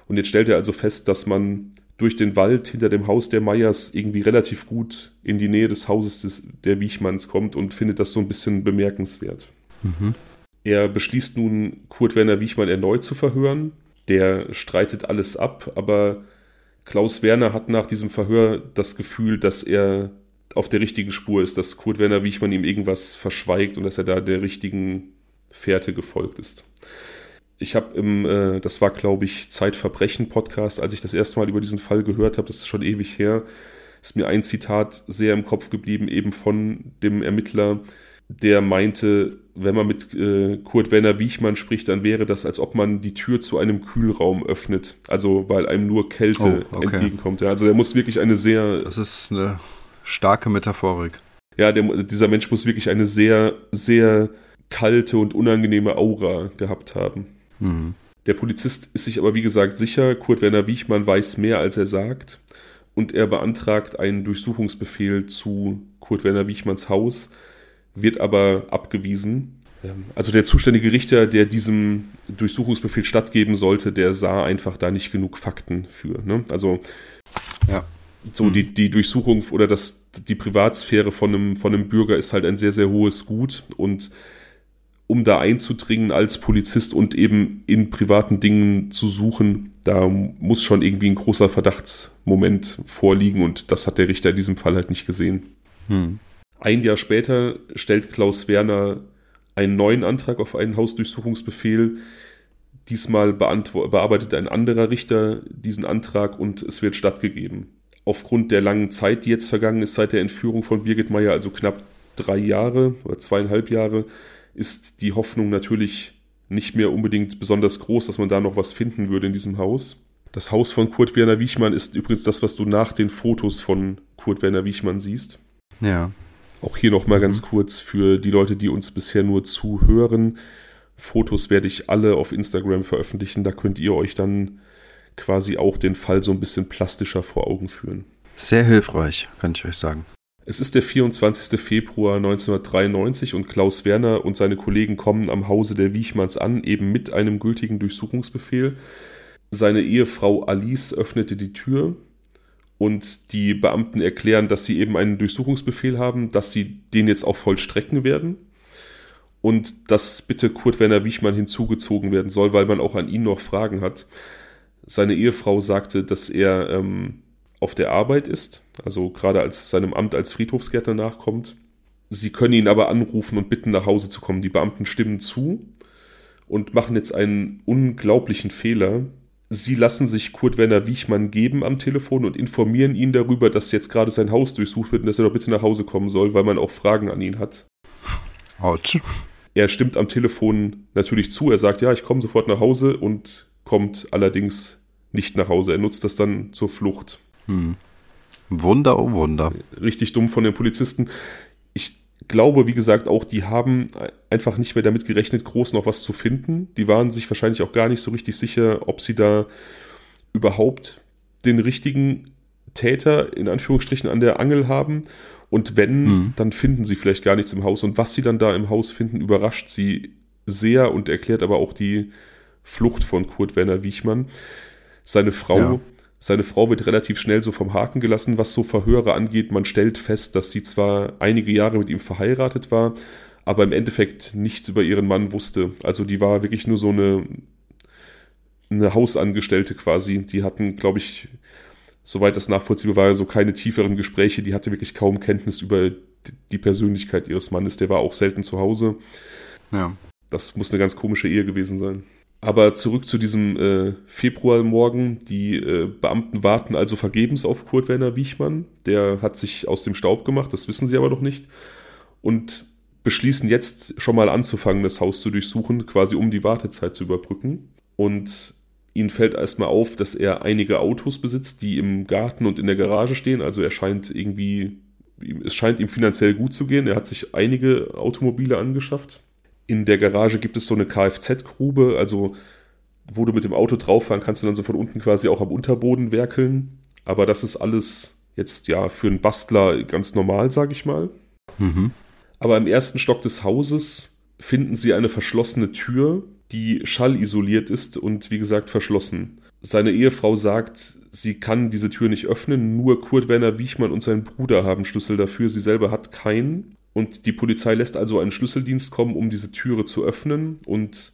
Und jetzt stellt er also fest, dass man durch den Wald hinter dem Haus der Meyers irgendwie relativ gut in die Nähe des Hauses des, der Wiechmanns kommt und findet das so ein bisschen bemerkenswert. Mhm. Er beschließt nun, Kurt Werner Wiechmann erneut zu verhören. Der streitet alles ab, aber Klaus Werner hat nach diesem Verhör das Gefühl, dass er auf der richtigen Spur ist, dass Kurt Werner Wiechmann ihm irgendwas verschweigt und dass er da der richtigen Fährte gefolgt ist. Ich habe im, äh, das war glaube ich Zeitverbrechen-Podcast, als ich das erste Mal über diesen Fall gehört habe, das ist schon ewig her, ist mir ein Zitat sehr im Kopf geblieben, eben von dem Ermittler, der meinte, wenn man mit äh, Kurt Werner Wiechmann spricht, dann wäre das, als ob man die Tür zu einem Kühlraum öffnet. Also weil einem nur Kälte oh, okay. entgegenkommt. Ja, also er muss wirklich eine sehr. Das ist eine starke Metaphorik. Ja, der, dieser Mensch muss wirklich eine sehr, sehr kalte und unangenehme Aura gehabt haben. Mhm. Der Polizist ist sich aber, wie gesagt, sicher, Kurt Werner Wiechmann weiß mehr, als er sagt. Und er beantragt einen Durchsuchungsbefehl zu Kurt Werner Wiechmanns Haus, wird aber abgewiesen. Ähm, also der zuständige Richter, der diesem Durchsuchungsbefehl stattgeben sollte, der sah einfach da nicht genug Fakten für. Ne? Also ja. so mhm. die, die Durchsuchung oder das, die Privatsphäre von einem, von einem Bürger ist halt ein sehr, sehr hohes Gut und um da einzudringen als Polizist und eben in privaten Dingen zu suchen, da muss schon irgendwie ein großer Verdachtsmoment vorliegen und das hat der Richter in diesem Fall halt nicht gesehen. Hm. Ein Jahr später stellt Klaus Werner einen neuen Antrag auf einen Hausdurchsuchungsbefehl. Diesmal bearbeitet ein anderer Richter diesen Antrag und es wird stattgegeben. Aufgrund der langen Zeit, die jetzt vergangen ist seit der Entführung von Birgit Meyer, also knapp drei Jahre oder zweieinhalb Jahre, ist die Hoffnung natürlich nicht mehr unbedingt besonders groß, dass man da noch was finden würde in diesem Haus. Das Haus von Kurt Werner Wiechmann ist übrigens das, was du nach den Fotos von Kurt Werner Wiechmann siehst. Ja. Auch hier nochmal mhm. ganz kurz für die Leute, die uns bisher nur zuhören. Fotos werde ich alle auf Instagram veröffentlichen. Da könnt ihr euch dann quasi auch den Fall so ein bisschen plastischer vor Augen führen. Sehr hilfreich, kann ich euch sagen. Es ist der 24. Februar 1993 und Klaus Werner und seine Kollegen kommen am Hause der Wiechmanns an, eben mit einem gültigen Durchsuchungsbefehl. Seine Ehefrau Alice öffnete die Tür und die Beamten erklären, dass sie eben einen Durchsuchungsbefehl haben, dass sie den jetzt auch vollstrecken werden. und dass bitte Kurt Werner Wichmann hinzugezogen werden soll, weil man auch an ihn noch Fragen hat. Seine Ehefrau sagte, dass er ähm, auf der Arbeit ist, also gerade als seinem Amt als Friedhofsgärtner nachkommt. Sie können ihn aber anrufen und bitten, nach Hause zu kommen. Die Beamten stimmen zu und machen jetzt einen unglaublichen Fehler. Sie lassen sich Kurt Werner Wiechmann geben am Telefon und informieren ihn darüber, dass jetzt gerade sein Haus durchsucht wird und dass er doch bitte nach Hause kommen soll, weil man auch Fragen an ihn hat. Autsch. Er stimmt am Telefon natürlich zu. Er sagt, ja, ich komme sofort nach Hause und kommt allerdings nicht nach Hause. Er nutzt das dann zur Flucht. Hm. Wunder, oh Wunder. Richtig dumm von den Polizisten. Ich glaube, wie gesagt, auch die haben einfach nicht mehr damit gerechnet, groß noch was zu finden. Die waren sich wahrscheinlich auch gar nicht so richtig sicher, ob sie da überhaupt den richtigen Täter in Anführungsstrichen an der Angel haben. Und wenn, hm. dann finden sie vielleicht gar nichts im Haus. Und was sie dann da im Haus finden, überrascht sie sehr und erklärt aber auch die Flucht von Kurt Werner Wiechmann. Seine Frau ja. Seine Frau wird relativ schnell so vom Haken gelassen, was so Verhöre angeht. Man stellt fest, dass sie zwar einige Jahre mit ihm verheiratet war, aber im Endeffekt nichts über ihren Mann wusste. Also die war wirklich nur so eine, eine Hausangestellte quasi. Die hatten, glaube ich, soweit das nachvollziehbar war, so keine tieferen Gespräche. Die hatte wirklich kaum Kenntnis über die Persönlichkeit ihres Mannes. Der war auch selten zu Hause. Ja. Das muss eine ganz komische Ehe gewesen sein. Aber zurück zu diesem äh, Februarmorgen. Die äh, Beamten warten also vergebens auf Kurt Werner Wiechmann. Der hat sich aus dem Staub gemacht, das wissen sie aber noch nicht. Und beschließen jetzt schon mal anzufangen, das Haus zu durchsuchen, quasi um die Wartezeit zu überbrücken. Und ihnen fällt erstmal auf, dass er einige Autos besitzt, die im Garten und in der Garage stehen. Also er scheint irgendwie, es scheint ihm finanziell gut zu gehen. Er hat sich einige Automobile angeschafft in der Garage gibt es so eine Kfz-Grube, also wo du mit dem Auto drauffahren kannst du dann so von unten quasi auch am Unterboden werkeln. Aber das ist alles jetzt ja für einen Bastler ganz normal, sage ich mal. Mhm. Aber im ersten Stock des Hauses finden sie eine verschlossene Tür, die schallisoliert ist und wie gesagt verschlossen. Seine Ehefrau sagt, sie kann diese Tür nicht öffnen, nur Kurt Werner Wiechmann und sein Bruder haben Schlüssel dafür, sie selber hat keinen. Und die Polizei lässt also einen Schlüsseldienst kommen, um diese Türe zu öffnen. Und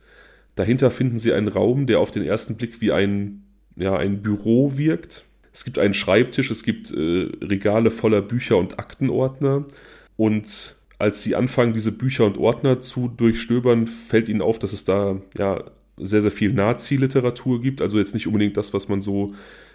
dahinter finden sie einen Raum, der auf den ersten Blick wie ein, ja, ein Büro wirkt. Es gibt einen Schreibtisch, es gibt äh, Regale voller Bücher und Aktenordner. Und als sie anfangen, diese Bücher und Ordner zu durchstöbern, fällt ihnen auf, dass es da ja sehr, sehr viel Nazi-Literatur gibt. Also jetzt nicht unbedingt das, was man so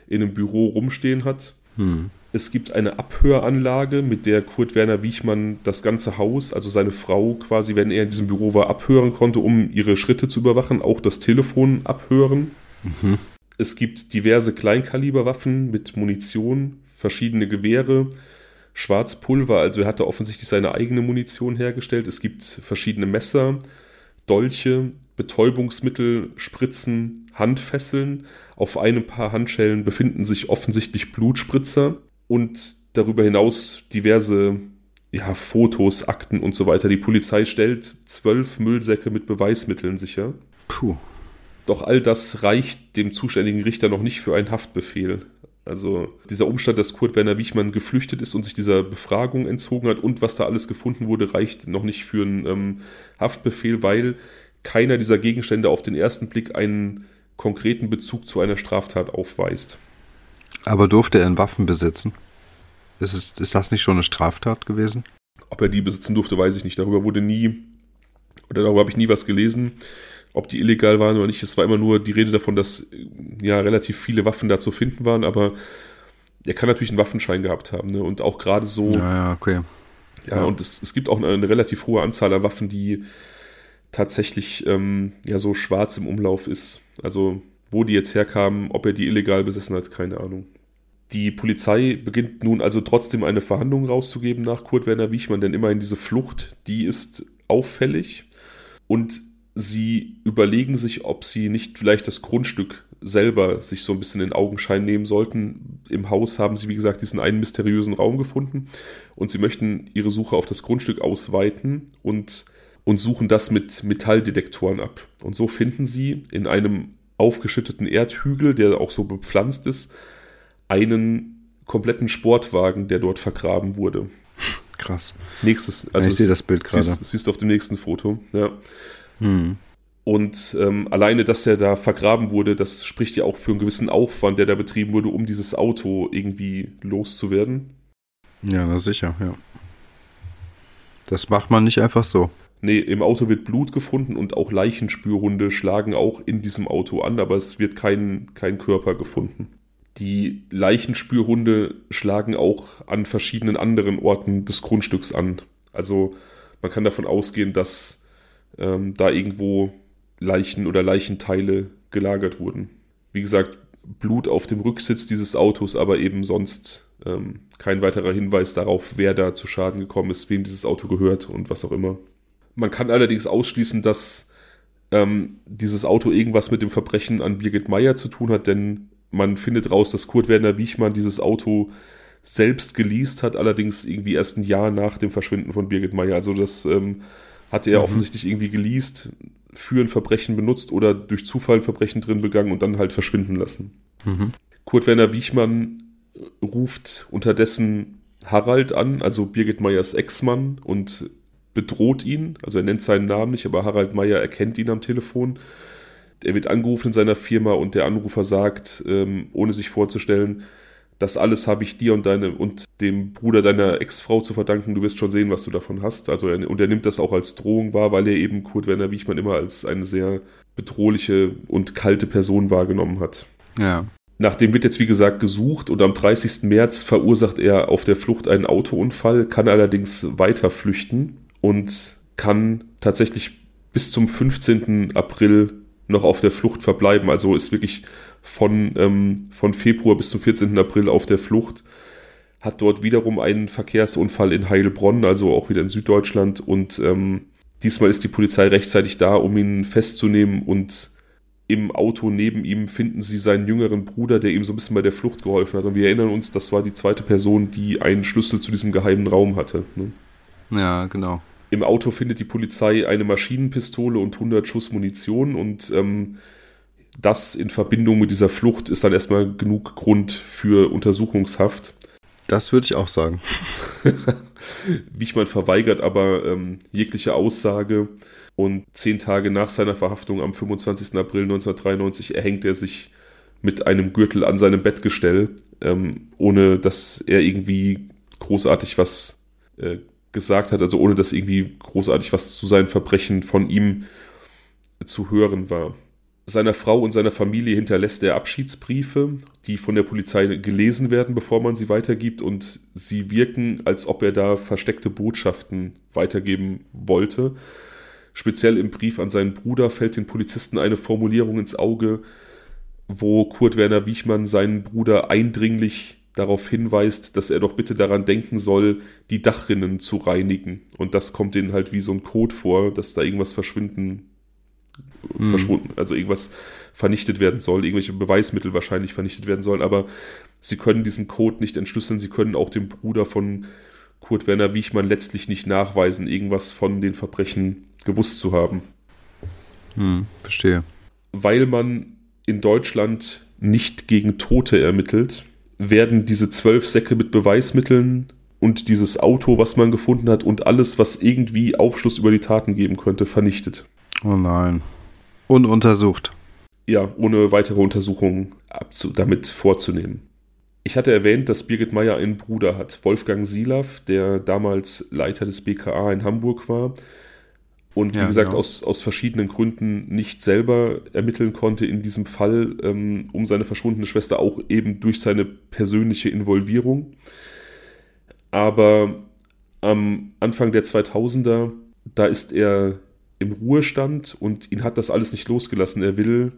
in einem Büro rumstehen hat. Hm. Es gibt eine Abhöranlage, mit der Kurt Werner Wiechmann das ganze Haus, also seine Frau quasi, wenn er in diesem Büro war, abhören konnte, um ihre Schritte zu überwachen, auch das Telefon abhören. Mhm. Es gibt diverse Kleinkaliberwaffen mit Munition, verschiedene Gewehre, Schwarzpulver, also er hatte offensichtlich seine eigene Munition hergestellt. Es gibt verschiedene Messer, Dolche, Betäubungsmittel, Spritzen, Handfesseln. Auf einem Paar Handschellen befinden sich offensichtlich Blutspritzer und darüber hinaus diverse ja, Fotos, Akten und so weiter. Die Polizei stellt zwölf Müllsäcke mit Beweismitteln sicher. Puh. Doch all das reicht dem zuständigen Richter noch nicht für einen Haftbefehl. Also dieser Umstand, dass Kurt Werner Wichmann geflüchtet ist und sich dieser Befragung entzogen hat und was da alles gefunden wurde, reicht noch nicht für einen ähm, Haftbefehl, weil keiner dieser Gegenstände auf den ersten Blick einen konkreten Bezug zu einer Straftat aufweist. Aber durfte er in Waffen besitzen? Ist, es, ist das nicht schon eine Straftat gewesen? Ob er die besitzen durfte, weiß ich nicht. Darüber wurde nie, oder darüber habe ich nie was gelesen, ob die illegal waren oder nicht. Es war immer nur die Rede davon, dass ja relativ viele Waffen da zu finden waren, aber er kann natürlich einen Waffenschein gehabt haben. Ne? Und auch gerade so. Ja, ja, okay. Ja, ja. und es, es gibt auch eine, eine, relativ hohe Anzahl an Waffen, die tatsächlich ähm, ja so schwarz im Umlauf ist. Also wo die jetzt herkamen, ob er die illegal besessen hat, keine Ahnung. Die Polizei beginnt nun also trotzdem eine Verhandlung rauszugeben nach Kurt Werner Wiechmann, denn immerhin diese Flucht, die ist auffällig und sie überlegen sich, ob sie nicht vielleicht das Grundstück selber sich so ein bisschen in Augenschein nehmen sollten. Im Haus haben sie, wie gesagt, diesen einen mysteriösen Raum gefunden und sie möchten ihre Suche auf das Grundstück ausweiten und, und suchen das mit Metalldetektoren ab. Und so finden sie in einem aufgeschütteten Erdhügel, der auch so bepflanzt ist, einen kompletten Sportwagen, der dort vergraben wurde. Krass. Nächstes, also ich sehe das Bild gerade. Siehst, siehst du auf dem nächsten Foto, ja. Hm. Und ähm, alleine, dass er da vergraben wurde, das spricht ja auch für einen gewissen Aufwand, der da betrieben wurde, um dieses Auto irgendwie loszuwerden. Ja, na sicher, ja. Das macht man nicht einfach so. Nee, im Auto wird Blut gefunden und auch Leichenspürhunde schlagen auch in diesem Auto an, aber es wird kein, kein Körper gefunden. Die Leichenspürhunde schlagen auch an verschiedenen anderen Orten des Grundstücks an. Also man kann davon ausgehen, dass ähm, da irgendwo Leichen oder Leichenteile gelagert wurden. Wie gesagt, Blut auf dem Rücksitz dieses Autos, aber eben sonst ähm, kein weiterer Hinweis darauf, wer da zu Schaden gekommen ist, wem dieses Auto gehört und was auch immer. Man kann allerdings ausschließen, dass ähm, dieses Auto irgendwas mit dem Verbrechen an Birgit Meyer zu tun hat, denn man findet raus, dass Kurt Werner Wiechmann dieses Auto selbst geleast hat, allerdings irgendwie erst ein Jahr nach dem Verschwinden von Birgit Meyer. Also das ähm, hatte er mhm. offensichtlich irgendwie geleast, für ein Verbrechen benutzt oder durch Zufall ein Verbrechen drin begangen und dann halt verschwinden lassen. Mhm. Kurt Werner Wiechmann ruft unterdessen Harald an, also Birgit Meyers Ex-Mann, und bedroht ihn. Also er nennt seinen Namen nicht, aber Harald Meyer erkennt ihn am Telefon. Er wird angerufen in seiner Firma und der Anrufer sagt, ähm, ohne sich vorzustellen, das alles habe ich dir und deine und dem Bruder deiner Ex-Frau zu verdanken. Du wirst schon sehen, was du davon hast. Also er, und er nimmt das auch als Drohung wahr, weil er eben Kurt Werner Wiechmann immer als eine sehr bedrohliche und kalte Person wahrgenommen hat. Ja. Nachdem wird jetzt, wie gesagt, gesucht und am 30. März verursacht er auf der Flucht einen Autounfall, kann allerdings weiter flüchten und kann tatsächlich bis zum 15. April noch auf der Flucht verbleiben. Also ist wirklich von, ähm, von Februar bis zum 14. April auf der Flucht. Hat dort wiederum einen Verkehrsunfall in Heilbronn, also auch wieder in Süddeutschland. Und ähm, diesmal ist die Polizei rechtzeitig da, um ihn festzunehmen und im Auto neben ihm finden sie seinen jüngeren Bruder, der ihm so ein bisschen bei der Flucht geholfen hat. Und wir erinnern uns, das war die zweite Person, die einen Schlüssel zu diesem geheimen Raum hatte. Ne? Ja, genau. Im Auto findet die Polizei eine Maschinenpistole und 100 Schuss Munition und ähm, das in Verbindung mit dieser Flucht ist dann erstmal genug Grund für Untersuchungshaft. Das würde ich auch sagen. [LAUGHS] Wichmann verweigert aber ähm, jegliche Aussage und zehn Tage nach seiner Verhaftung am 25. April 1993 erhängt er sich mit einem Gürtel an seinem Bettgestell, ähm, ohne dass er irgendwie großartig was äh, gesagt hat, also ohne dass irgendwie großartig was zu seinen Verbrechen von ihm zu hören war. Seiner Frau und seiner Familie hinterlässt er Abschiedsbriefe, die von der Polizei gelesen werden, bevor man sie weitergibt, und sie wirken, als ob er da versteckte Botschaften weitergeben wollte. Speziell im Brief an seinen Bruder fällt den Polizisten eine Formulierung ins Auge, wo Kurt Werner Wiechmann seinen Bruder eindringlich darauf hinweist, dass er doch bitte daran denken soll, die Dachrinnen zu reinigen. Und das kommt denen halt wie so ein Code vor, dass da irgendwas verschwinden, mhm. verschwunden, also irgendwas vernichtet werden soll, irgendwelche Beweismittel wahrscheinlich vernichtet werden sollen, aber sie können diesen Code nicht entschlüsseln, sie können auch dem Bruder von Kurt Werner Wiechmann letztlich nicht nachweisen, irgendwas von den Verbrechen gewusst zu haben. Hm, verstehe. Weil man in Deutschland nicht gegen Tote ermittelt, werden diese zwölf Säcke mit Beweismitteln und dieses Auto, was man gefunden hat und alles, was irgendwie Aufschluss über die Taten geben könnte, vernichtet. Oh nein. Ununtersucht. Ja, ohne weitere Untersuchungen damit vorzunehmen. Ich hatte erwähnt, dass Birgit Meyer einen Bruder hat, Wolfgang Silav, der damals Leiter des BKA in Hamburg war und wie ja, gesagt genau. aus, aus verschiedenen Gründen nicht selber ermitteln konnte in diesem Fall ähm, um seine verschwundene Schwester, auch eben durch seine persönliche Involvierung. Aber am Anfang der 2000er, da ist er im Ruhestand und ihn hat das alles nicht losgelassen. Er will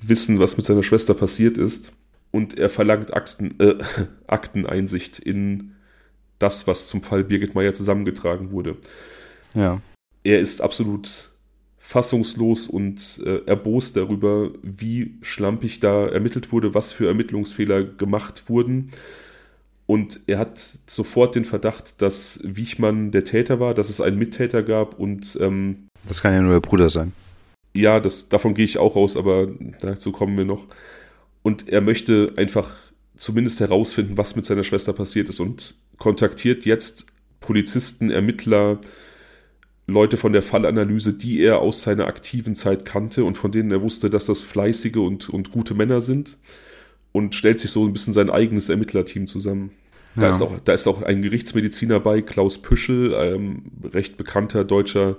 wissen, was mit seiner Schwester passiert ist und er verlangt Akten, äh, [LAUGHS] Akteneinsicht in das, was zum Fall Birgit Meyer zusammengetragen wurde. Ja. Er ist absolut fassungslos und äh, erbost darüber, wie schlampig da ermittelt wurde, was für Ermittlungsfehler gemacht wurden. Und er hat sofort den Verdacht, dass Wiechmann der Täter war, dass es einen Mittäter gab und. Ähm, das kann ja nur der Bruder sein. Ja, das, davon gehe ich auch aus, aber dazu kommen wir noch. Und er möchte einfach zumindest herausfinden, was mit seiner Schwester passiert ist und kontaktiert jetzt Polizisten, Ermittler, Leute von der Fallanalyse, die er aus seiner aktiven Zeit kannte und von denen er wusste, dass das fleißige und, und gute Männer sind und stellt sich so ein bisschen sein eigenes Ermittlerteam zusammen. Da, ja. ist auch, da ist auch ein Gerichtsmediziner bei, Klaus Püschel, ähm, recht bekannter deutscher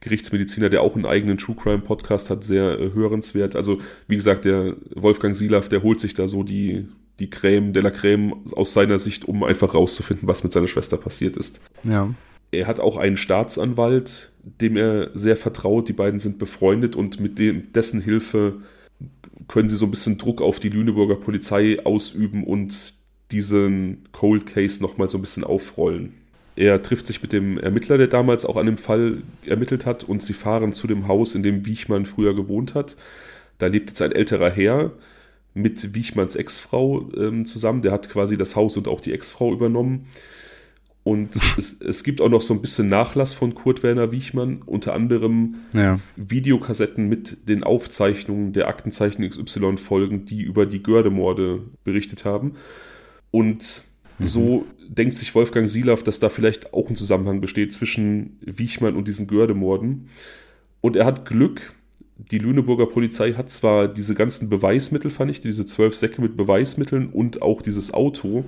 Gerichtsmediziner, der auch einen eigenen True Crime Podcast hat, sehr äh, hörenswert. Also, wie gesagt, der Wolfgang Silaff, der holt sich da so die, die Creme de la Creme aus seiner Sicht, um einfach rauszufinden, was mit seiner Schwester passiert ist. Ja. Er hat auch einen Staatsanwalt, dem er sehr vertraut. Die beiden sind befreundet und mit dem, dessen Hilfe können sie so ein bisschen Druck auf die Lüneburger Polizei ausüben und diesen Cold Case nochmal so ein bisschen aufrollen. Er trifft sich mit dem Ermittler, der damals auch an dem Fall ermittelt hat, und sie fahren zu dem Haus, in dem Wiechmann früher gewohnt hat. Da lebt jetzt ein älterer Herr mit Wiechmanns Ex-Frau ähm, zusammen. Der hat quasi das Haus und auch die Ex-Frau übernommen. Und [LAUGHS] es, es, gibt auch noch so ein bisschen Nachlass von Kurt Werner Wiechmann, unter anderem ja. Videokassetten mit den Aufzeichnungen der Aktenzeichen XY-Folgen, die über die Gördemorde berichtet haben. Und mhm. so denkt sich Wolfgang Silaff, dass da vielleicht auch ein Zusammenhang besteht zwischen Wiechmann und diesen Gördemorden. Und er hat Glück, die Lüneburger Polizei hat zwar diese ganzen Beweismittel vernichtet, diese zwölf Säcke mit Beweismitteln und auch dieses Auto,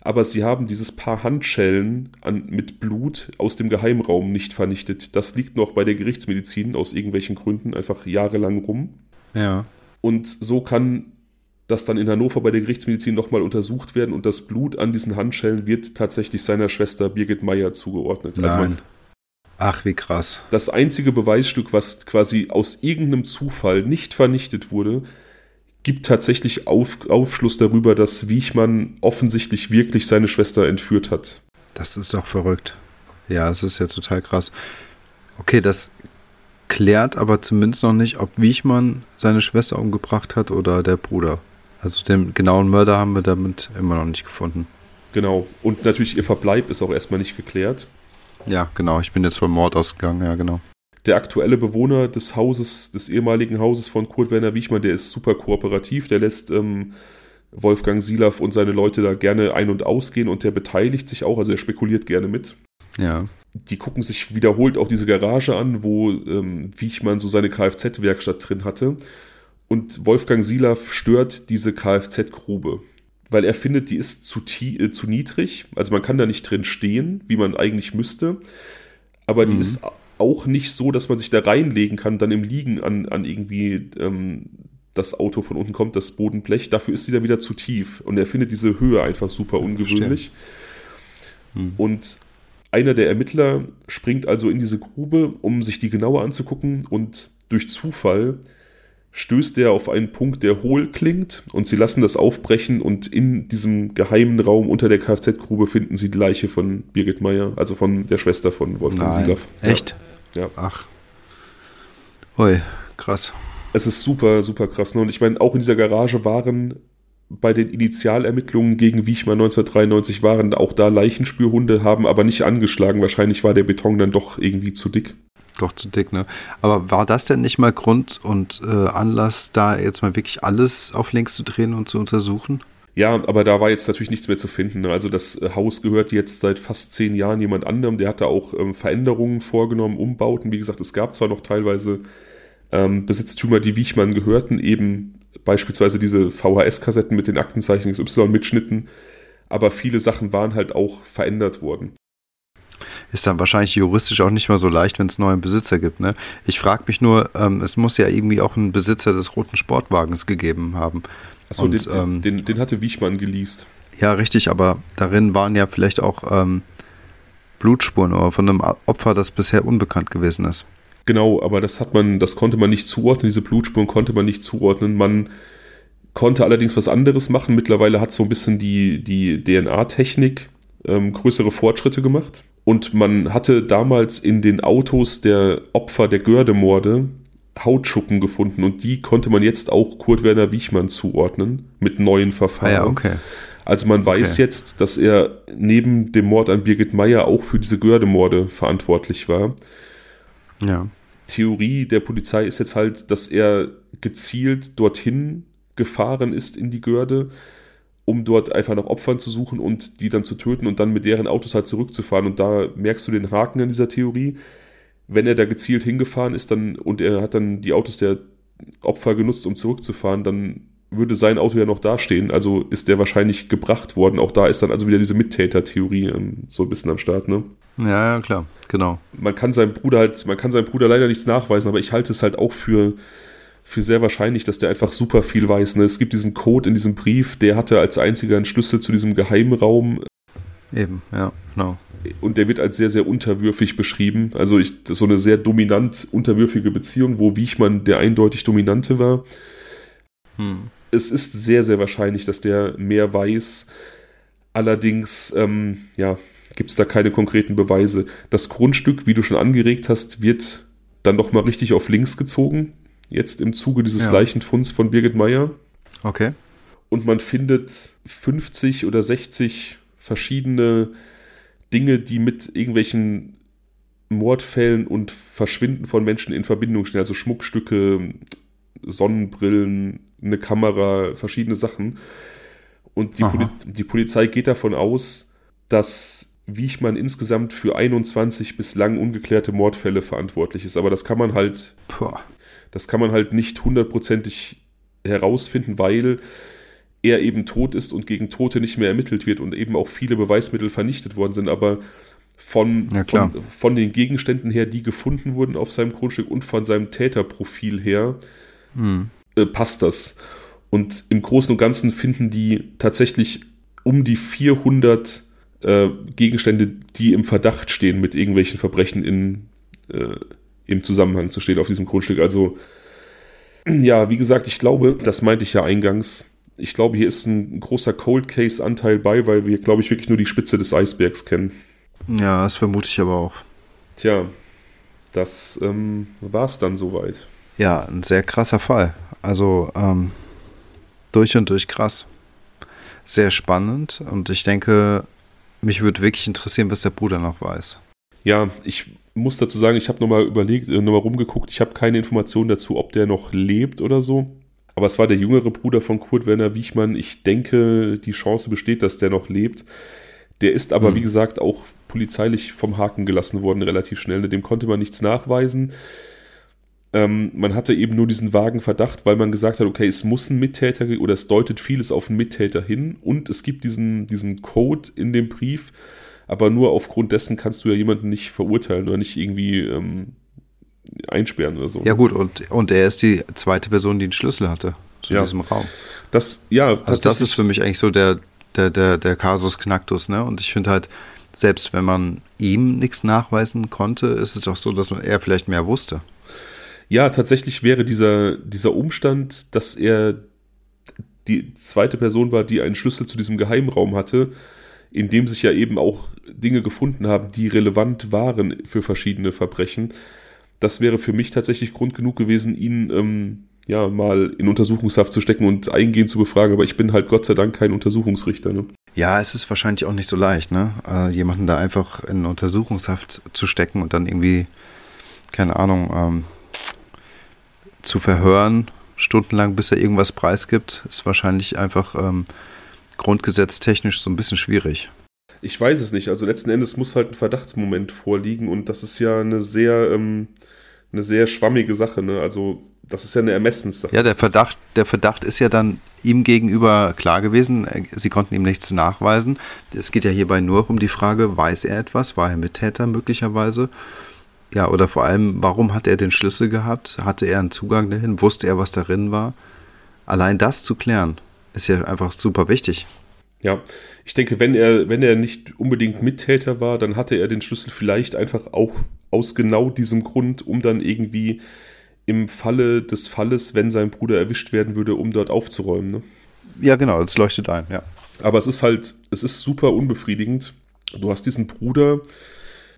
aber sie haben dieses Paar Handschellen an, mit Blut aus dem Geheimraum nicht vernichtet. Das liegt noch bei der Gerichtsmedizin aus irgendwelchen Gründen einfach jahrelang rum. Ja. Und so kann das dann in Hannover bei der Gerichtsmedizin nochmal untersucht werden und das Blut an diesen Handschellen wird tatsächlich seiner Schwester Birgit Meyer zugeordnet. Also Nein. Also Ach, wie krass. Das einzige Beweisstück, was quasi aus irgendeinem Zufall nicht vernichtet wurde, gibt tatsächlich Auf, Aufschluss darüber, dass Wiechmann offensichtlich wirklich seine Schwester entführt hat. Das ist doch verrückt. Ja, es ist ja total krass. Okay, das klärt aber zumindest noch nicht, ob Wiechmann seine Schwester umgebracht hat oder der Bruder. Also den genauen Mörder haben wir damit immer noch nicht gefunden. Genau. Und natürlich ihr Verbleib ist auch erstmal nicht geklärt. Ja, genau. Ich bin jetzt vom Mord ausgegangen, ja, genau. Der aktuelle Bewohner des Hauses, des ehemaligen Hauses von Kurt Werner Wiechmann, der ist super kooperativ. Der lässt ähm, Wolfgang Silaff und seine Leute da gerne ein- und ausgehen und der beteiligt sich auch, also er spekuliert gerne mit. Ja. Die gucken sich wiederholt auch diese Garage an, wo ähm, Wiechmann so seine Kfz-Werkstatt drin hatte. Und Wolfgang Silaff stört diese Kfz-Grube, weil er findet, die ist zu, äh, zu niedrig. Also man kann da nicht drin stehen, wie man eigentlich müsste. Aber die mhm. ist auch nicht so, dass man sich da reinlegen kann, dann im Liegen an, an irgendwie ähm, das Auto von unten kommt, das Bodenblech. Dafür ist sie dann wieder zu tief. Und er findet diese Höhe einfach super ungewöhnlich. Mhm. Und einer der Ermittler springt also in diese Grube, um sich die genauer anzugucken. Und durch Zufall stößt er auf einen Punkt, der hohl klingt und sie lassen das aufbrechen und in diesem geheimen Raum unter der Kfz-Grube finden sie die Leiche von Birgit Meyer, also von der Schwester von Wolfgang Nein, Silaff. Echt? Ja. Ach. Ui, krass. Es ist super, super krass. Ne? Und ich meine, auch in dieser Garage waren bei den Initialermittlungen gegen Wiechmann 1993 waren auch da Leichenspürhunde, haben aber nicht angeschlagen. Wahrscheinlich war der Beton dann doch irgendwie zu dick doch zu dick, ne? Aber war das denn nicht mal Grund und äh, Anlass, da jetzt mal wirklich alles auf links zu drehen und zu untersuchen? Ja, aber da war jetzt natürlich nichts mehr zu finden. Ne? Also das äh, Haus gehört jetzt seit fast zehn Jahren jemand anderem. Der hat da auch ähm, Veränderungen vorgenommen, Umbauten. Wie gesagt, es gab zwar noch teilweise ähm, Besitztümer, die Wiechmann gehörten, eben beispielsweise diese VHS-Kassetten mit den Aktenzeichen XY-Mitschnitten, aber viele Sachen waren halt auch verändert worden ist dann wahrscheinlich juristisch auch nicht mehr so leicht, wenn es neuen Besitzer gibt. Ne? Ich frage mich nur, ähm, es muss ja irgendwie auch einen Besitzer des roten Sportwagens gegeben haben. Achso, den, ähm, den, den, hatte Wiechmann geleast. Ja, richtig, aber darin waren ja vielleicht auch ähm, Blutspuren oder von einem Opfer, das bisher unbekannt gewesen ist. Genau, aber das hat man, das konnte man nicht zuordnen, diese Blutspuren konnte man nicht zuordnen. Man konnte allerdings was anderes machen. Mittlerweile hat so ein bisschen die, die DNA-Technik ähm, größere Fortschritte gemacht. Und man hatte damals in den Autos der Opfer der Gördemorde Hautschuppen gefunden und die konnte man jetzt auch Kurt Werner Wiechmann zuordnen mit neuen Verfahren. Ah ja, okay. Also man weiß okay. jetzt, dass er neben dem Mord an Birgit Meyer auch für diese Gördemorde verantwortlich war. Ja. Theorie der Polizei ist jetzt halt, dass er gezielt dorthin gefahren ist in die Görde um dort einfach nach Opfern zu suchen und die dann zu töten und dann mit deren Autos halt zurückzufahren. Und da merkst du den Haken an dieser Theorie. Wenn er da gezielt hingefahren ist dann und er hat dann die Autos der Opfer genutzt, um zurückzufahren, dann würde sein Auto ja noch dastehen. Also ist der wahrscheinlich gebracht worden. Auch da ist dann also wieder diese Mittäter-Theorie ähm, so ein bisschen am Start, ne? Ja, ja, klar, genau. Man kann seinem Bruder halt, man kann seinem Bruder leider nichts nachweisen, aber ich halte es halt auch für, für sehr wahrscheinlich, dass der einfach super viel weiß. Ne? Es gibt diesen Code in diesem Brief, der hatte als einziger einen Schlüssel zu diesem Geheimraum. Eben, ja, genau. Und der wird als sehr, sehr unterwürfig beschrieben. Also ich, so eine sehr dominant unterwürfige Beziehung, wo Wiechmann der eindeutig Dominante war. Hm es ist sehr, sehr wahrscheinlich, dass der mehr weiß. Allerdings, ähm, ja, gibt es da keine konkreten Beweise. Das Grundstück, wie du schon angeregt hast, wird dann nochmal richtig auf links gezogen. Jetzt im Zuge dieses ja. Leichenfunds von Birgit Meyer. Okay. Und man findet 50 oder 60 verschiedene Dinge, die mit irgendwelchen Mordfällen und Verschwinden von Menschen in Verbindung stehen. Also Schmuckstücke, Sonnenbrillen, eine Kamera, verschiedene Sachen. Und die, Poli die Polizei geht davon aus, dass Wiechmann insgesamt für 21 bislang ungeklärte Mordfälle verantwortlich ist. Aber das kann man halt, Boah. das kann man halt nicht hundertprozentig herausfinden, weil er eben tot ist und gegen Tote nicht mehr ermittelt wird und eben auch viele Beweismittel vernichtet worden sind. Aber von, ja, von, von, den Gegenständen her, die gefunden wurden auf seinem Grundstück und von seinem Täterprofil her, hm äh, passt das. Und im Großen und Ganzen finden die tatsächlich um die 400 äh, Gegenstände, die im Verdacht stehen, mit irgendwelchen Verbrechen in, äh, im Zusammenhang zu stehen auf diesem Grundstück. Also, ja, wie gesagt, ich glaube, das meinte ich ja eingangs. Ich glaube, hier ist ein großer Cold Case-Anteil bei, weil wir, glaube ich, wirklich nur die Spitze des Eisbergs kennen. Ja, das vermute ich aber auch. Tja, das ähm, war es dann soweit. Ja, ein sehr krasser Fall. Also ähm, durch und durch krass. Sehr spannend und ich denke, mich würde wirklich interessieren, was der Bruder noch weiß. Ja, ich muss dazu sagen, ich habe nochmal überlegt, äh, nochmal rumgeguckt, ich habe keine Informationen dazu, ob der noch lebt oder so. Aber es war der jüngere Bruder von Kurt Werner Wiechmann. Ich denke, die Chance besteht, dass der noch lebt. Der ist aber, hm. wie gesagt, auch polizeilich vom Haken gelassen worden, relativ schnell. Dem konnte man nichts nachweisen. Ähm, man hatte eben nur diesen vagen Verdacht, weil man gesagt hat, okay, es muss ein Mittäter oder es deutet vieles auf einen Mittäter hin und es gibt diesen, diesen Code in dem Brief, aber nur aufgrund dessen kannst du ja jemanden nicht verurteilen oder nicht irgendwie ähm, einsperren oder so. Ja gut, und, und er ist die zweite Person, die einen Schlüssel hatte zu ja. diesem Raum. Das, ja, also das ist für mich eigentlich so der, der, der, der Kasus Knacktus, ne? Und ich finde halt, selbst wenn man ihm nichts nachweisen konnte, ist es doch so, dass er vielleicht mehr wusste. Ja, tatsächlich wäre dieser, dieser Umstand, dass er die zweite Person war, die einen Schlüssel zu diesem Geheimraum hatte, in dem sich ja eben auch Dinge gefunden haben, die relevant waren für verschiedene Verbrechen. Das wäre für mich tatsächlich Grund genug gewesen, ihn ähm, ja mal in Untersuchungshaft zu stecken und eingehend zu befragen. Aber ich bin halt Gott sei Dank kein Untersuchungsrichter. Ne? Ja, es ist wahrscheinlich auch nicht so leicht, ne? Äh, jemanden da einfach in Untersuchungshaft zu stecken und dann irgendwie, keine Ahnung, ähm, zu verhören, stundenlang, bis er irgendwas preisgibt, ist wahrscheinlich einfach ähm, grundgesetztechnisch so ein bisschen schwierig. Ich weiß es nicht. Also letzten Endes muss halt ein Verdachtsmoment vorliegen und das ist ja eine sehr, ähm, eine sehr schwammige Sache. Ne? Also das ist ja eine Ermessenssache. Ja, der Verdacht, der Verdacht ist ja dann ihm gegenüber klar gewesen. Sie konnten ihm nichts nachweisen. Es geht ja hierbei nur um die Frage, weiß er etwas? War er Mittäter möglicherweise? Ja, oder vor allem, warum hat er den Schlüssel gehabt? Hatte er einen Zugang dahin? Wusste er, was darin war? Allein das zu klären, ist ja einfach super wichtig. Ja, ich denke, wenn er, wenn er nicht unbedingt Mittäter war, dann hatte er den Schlüssel vielleicht einfach auch aus genau diesem Grund, um dann irgendwie im Falle des Falles, wenn sein Bruder erwischt werden würde, um dort aufzuräumen. Ne? Ja, genau, das leuchtet ein, ja. Aber es ist halt, es ist super unbefriedigend. Du hast diesen Bruder,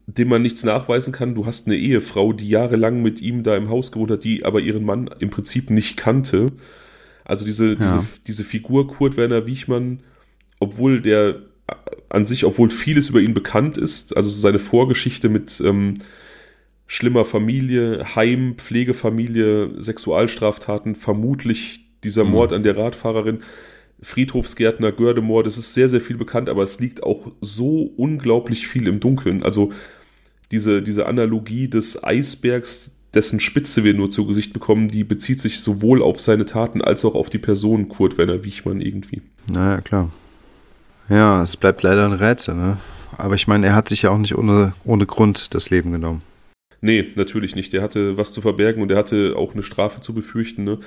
dem man nichts nachweisen kann. Du hast eine Ehefrau, die jahrelang mit ihm da im Haus gewohnt hat, die aber ihren Mann im Prinzip nicht kannte. Also diese, ja. diese, diese Figur Kurt Werner Wiechmann, obwohl der an sich, obwohl vieles über ihn bekannt ist, also seine Vorgeschichte mit ähm, schlimmer Familie, Heim, Pflegefamilie, Sexualstraftaten, vermutlich dieser mhm. Mord an der Radfahrerin, Friedhofsgärtner, Gördemord, das ist sehr, sehr viel bekannt, aber es liegt auch so unglaublich viel im Dunkeln. Also diese, diese Analogie des Eisbergs, dessen Spitze wir nur zu Gesicht bekommen, die bezieht sich sowohl auf seine Taten als auch auf die Person Kurt Werner Wiechmann irgendwie. Naja, klar. Ja, es bleibt leider ein Rätsel, ne? Aber ich meine, er hat sich ja auch nicht ohne, ohne Grund das Leben genommen. Nee, natürlich nicht. Der hatte was zu verbergen und er hatte auch eine Strafe zu befürchten. Ne?